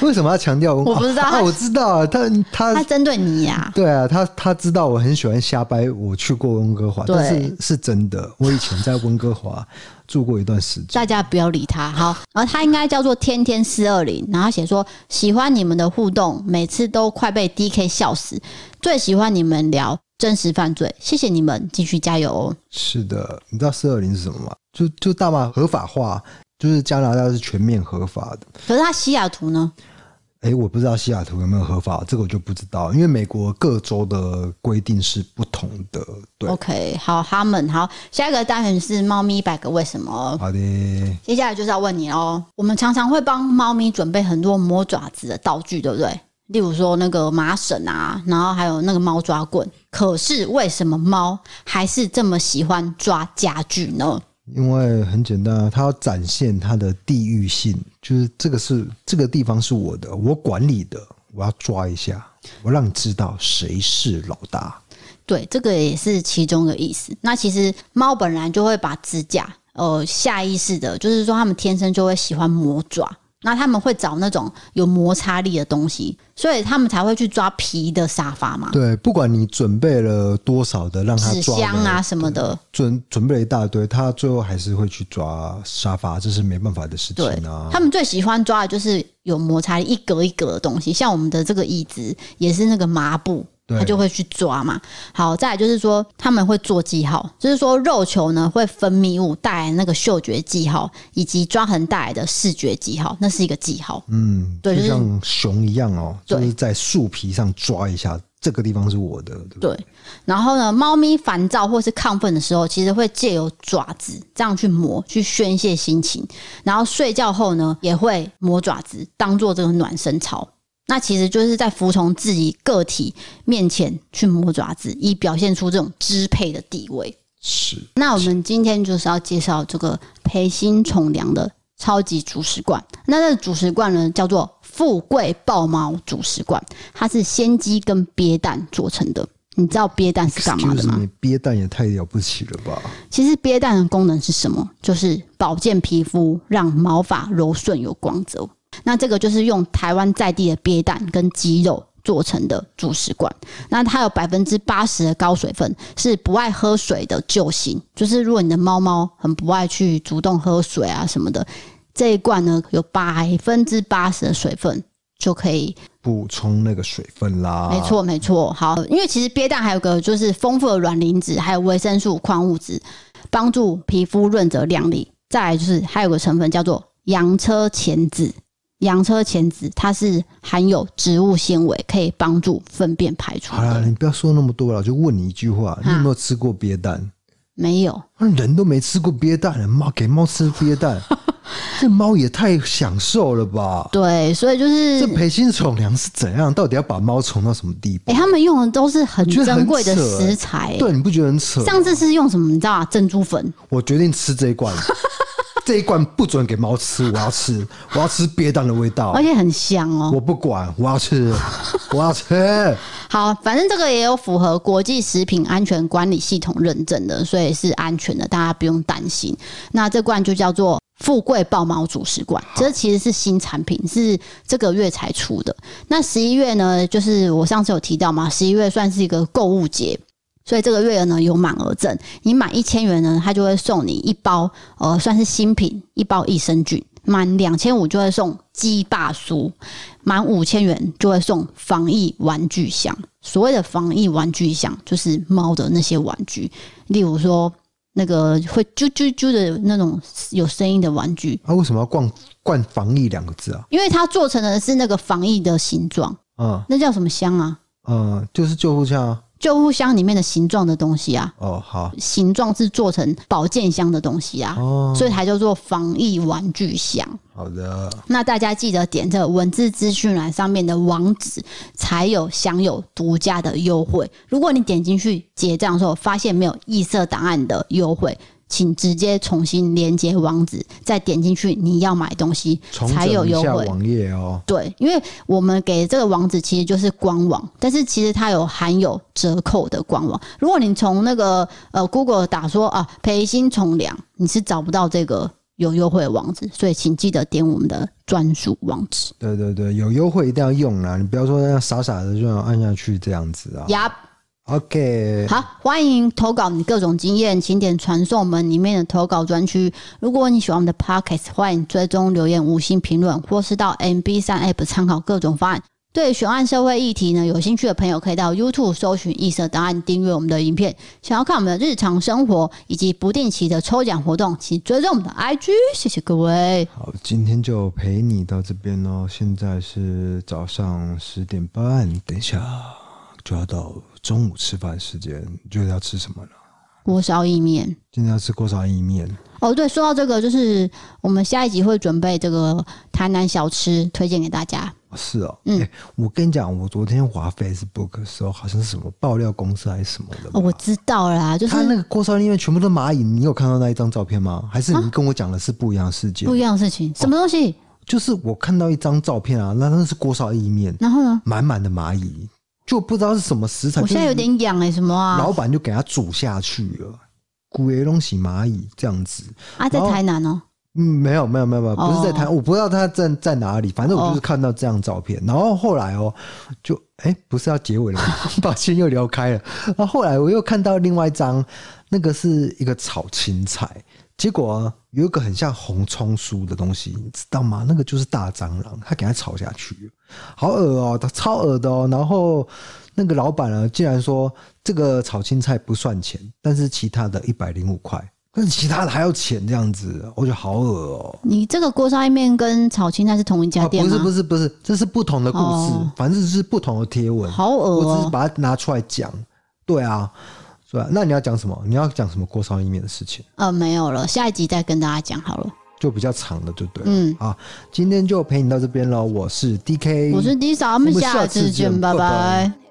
为什么要强调？我不知道啊，我知道啊，他他他针对你呀？对啊，他他知道我很喜欢瞎掰，我去过温哥华，但是是真的，我以前在温哥华住过一段时间。大家不要理他，好，然后他应该叫做天天四二零，然后写说喜欢你们的互动，每次都快被 DK 笑死，最喜欢你们聊真实犯罪，谢谢你们，继续加油哦。是的，你知道四二零是什么吗？就就大麻合法化。就是加拿大是全面合法的，可是他西雅图呢？哎，我不知道西雅图有没有合法，这个我就不知道，因为美国各州的规定是不同的。对，OK，好，哈们好，下一个单元是猫咪一百个为什么。好的，接下来就是要问你哦，我们常常会帮猫咪准备很多磨爪子的道具，对不对？例如说那个麻绳啊，然后还有那个猫抓棍。可是为什么猫还是这么喜欢抓家具呢？因为很简单啊，它要展现它的地域性，就是这个是这个地方是我的，我管理的，我要抓一下，我让你知道谁是老大。对，这个也是其中的意思。那其实猫本来就会把指甲，呃，下意识的，就是说它们天生就会喜欢磨爪。那他们会找那种有摩擦力的东西，所以他们才会去抓皮的沙发嘛。对，不管你准备了多少的让他抓纸箱啊什么的，准准备了一大堆，他最后还是会去抓沙发，这是没办法的事情啊。他们最喜欢抓的就是有摩擦力、一格一格的东西，像我们的这个椅子也是那个麻布。他就会去抓嘛。好，再来就是说他们会做记号，就是说肉球呢会分泌物带来那个嗅觉记号，以及抓痕带来的视觉记号，那是一个记号。嗯，对，就像熊一样哦，就是在树皮上抓一下，这个地方是我的。对，对。然后呢，猫咪烦躁或是亢奋的时候，其实会借由爪子这样去磨，去宣泄心情。然后睡觉后呢，也会磨爪子，当做这个暖身操。那其实就是在服从自己个体面前去磨爪子，以表现出这种支配的地位。是。那我们今天就是要介绍这个培新宠粮的超级主食罐。那这个主食罐呢，叫做富贵豹猫主食罐，它是鲜鸡跟鳖蛋做成的。你知道鳖蛋是干嘛的吗？你鳖蛋也太了不起了吧！其实鳖蛋的功能是什么？就是保健皮肤，让毛发柔顺有光泽。那这个就是用台湾在地的鳖蛋跟鸡肉做成的主食罐，那它有百分之八十的高水分，是不爱喝水的救星。就是如果你的猫猫很不爱去主动喝水啊什么的，这一罐呢有百分之八十的水分就可以补充那个水分啦。没错没错，好，因为其实鳖蛋还有个就是丰富的卵磷脂，还有维生素、矿物质，帮助皮肤润泽亮丽。再来就是还有个成分叫做洋车前子。洋车前子，它是含有植物纤维，可以帮助粪便排出。好了，你不要说那么多了，就问你一句话：你有没有吃过鳖蛋？没有。人都没吃过鳖蛋，猫给猫吃鳖蛋，[laughs] 这猫也太享受了吧？对，所以就是这培新宠粮是怎样？到底要把猫宠到什么地步？哎、欸，他们用的都是很珍贵的食材、欸，对，你不觉得很扯？上次是用什么？你知道啊？珍珠粉。我决定吃这一罐。[laughs] 这一罐不准给猫吃，我要吃，[laughs] 我要吃鳖蛋的味道，而且很香哦。我不管，我要吃，[laughs] 我要吃。好，反正这个也有符合国际食品安全管理系统认证的，所以是安全的，大家不用担心。那这罐就叫做富贵豹猫主食罐，这其实是新产品，是这个月才出的。那十一月呢，就是我上次有提到嘛，十一月算是一个购物节。所以这个月呢有满额赠，你满一千元呢，他就会送你一包，呃，算是新品，一包益生菌。满两千五就会送鸡霸酥，满五千元就会送防疫玩具箱。所谓的防疫玩具箱，就是猫的那些玩具，例如说那个会啾啾啾的那种有声音的玩具。它、啊、为什么要冠冠防疫两个字啊？因为它做成的是那个防疫的形状。嗯，那叫什么箱啊？嗯，就是救护箱啊。救护箱里面的形状的东西啊，哦好，形状是做成保健箱的东西啊，哦，所以才叫做防疫玩具箱。好的，那大家记得点这个文字资讯栏上面的网址，才有享有独家的优惠。如果你点进去结账的时候，发现没有异色档案的优惠。请直接重新连接网址，再点进去你要买东西才有优惠。网页哦，对，因为我们给这个网址其实就是官网，但是其实它有含有折扣的官网。如果你从那个呃 Google 打说啊培新从良，你是找不到这个有优惠的网址，所以请记得点我们的专属网址。对对对，有优惠一定要用啊！你不要说傻傻的就要按下去这样子啊。Yep OK，好，欢迎投稿你各种经验，请点传送门里面的投稿专区。如果你喜欢我们的 Podcast，欢迎追踪留言、五星评论，或是到 MB 三 App 参考各种方案。对悬案社会议题呢有兴趣的朋友，可以到 YouTube 搜寻“异色档案”，订阅我们的影片。想要看我们的日常生活以及不定期的抽奖活动，请追踪我们的 IG。谢谢各位。好，今天就陪你到这边喽。现在是早上十点半，等一下就要到中午吃饭时间，你觉得要吃什么呢？锅烧意面。今天要吃锅烧意面。哦，对，说到这个，就是我们下一集会准备这个台南小吃，推荐给大家。是哦，嗯、欸，我跟你讲，我昨天滑 Facebook 的时候，好像是什么爆料公司还是什么的。哦，我知道啦，就是他那个锅烧意面全部都蚂蚁，你有看到那一张照片吗？还是你跟我讲的是不一样的事件？不一样的事情，什么东西？哦、就是我看到一张照片啊，那那是锅烧意面，然后呢，满满的蚂蚁，就不知道是什么食材。我现在有点痒哎、欸，什么啊？老板就给他煮下去了，古爷东西蚂蚁这样子啊，在台南哦。嗯，没有没有没有没有，不是在台，我不知道他在在哪里，反正我就是看到这张照片，然后后来哦，就哎、欸，不是要结尾了吗？[laughs] 抱歉又聊开了。然后后来我又看到另外一张，那个是一个炒青菜，结果、啊、有一个很像红葱酥的东西，你知道吗？那个就是大蟑螂，他给它炒下去，好恶哦、喔，他超恶的哦、喔。然后那个老板呢，竟然说这个炒青菜不算钱，但是其他的一百零五块。但是其他的还要钱这样子，我觉得好恶哦、喔。你这个锅烧意面跟炒青菜是同一家店吗？不是不是不是，这是不同的故事，哦、反正是不同的贴文。好恶、喔！我只是把它拿出来讲。对啊，对啊。那你要讲什么？你要讲什么锅烧意面的事情？呃，没有了，下一集再跟大家讲好了。就比较长的，就对。嗯，好，今天就陪你到这边了。我是 DK，我是 D 嫂，我们下次见，拜拜。拜拜。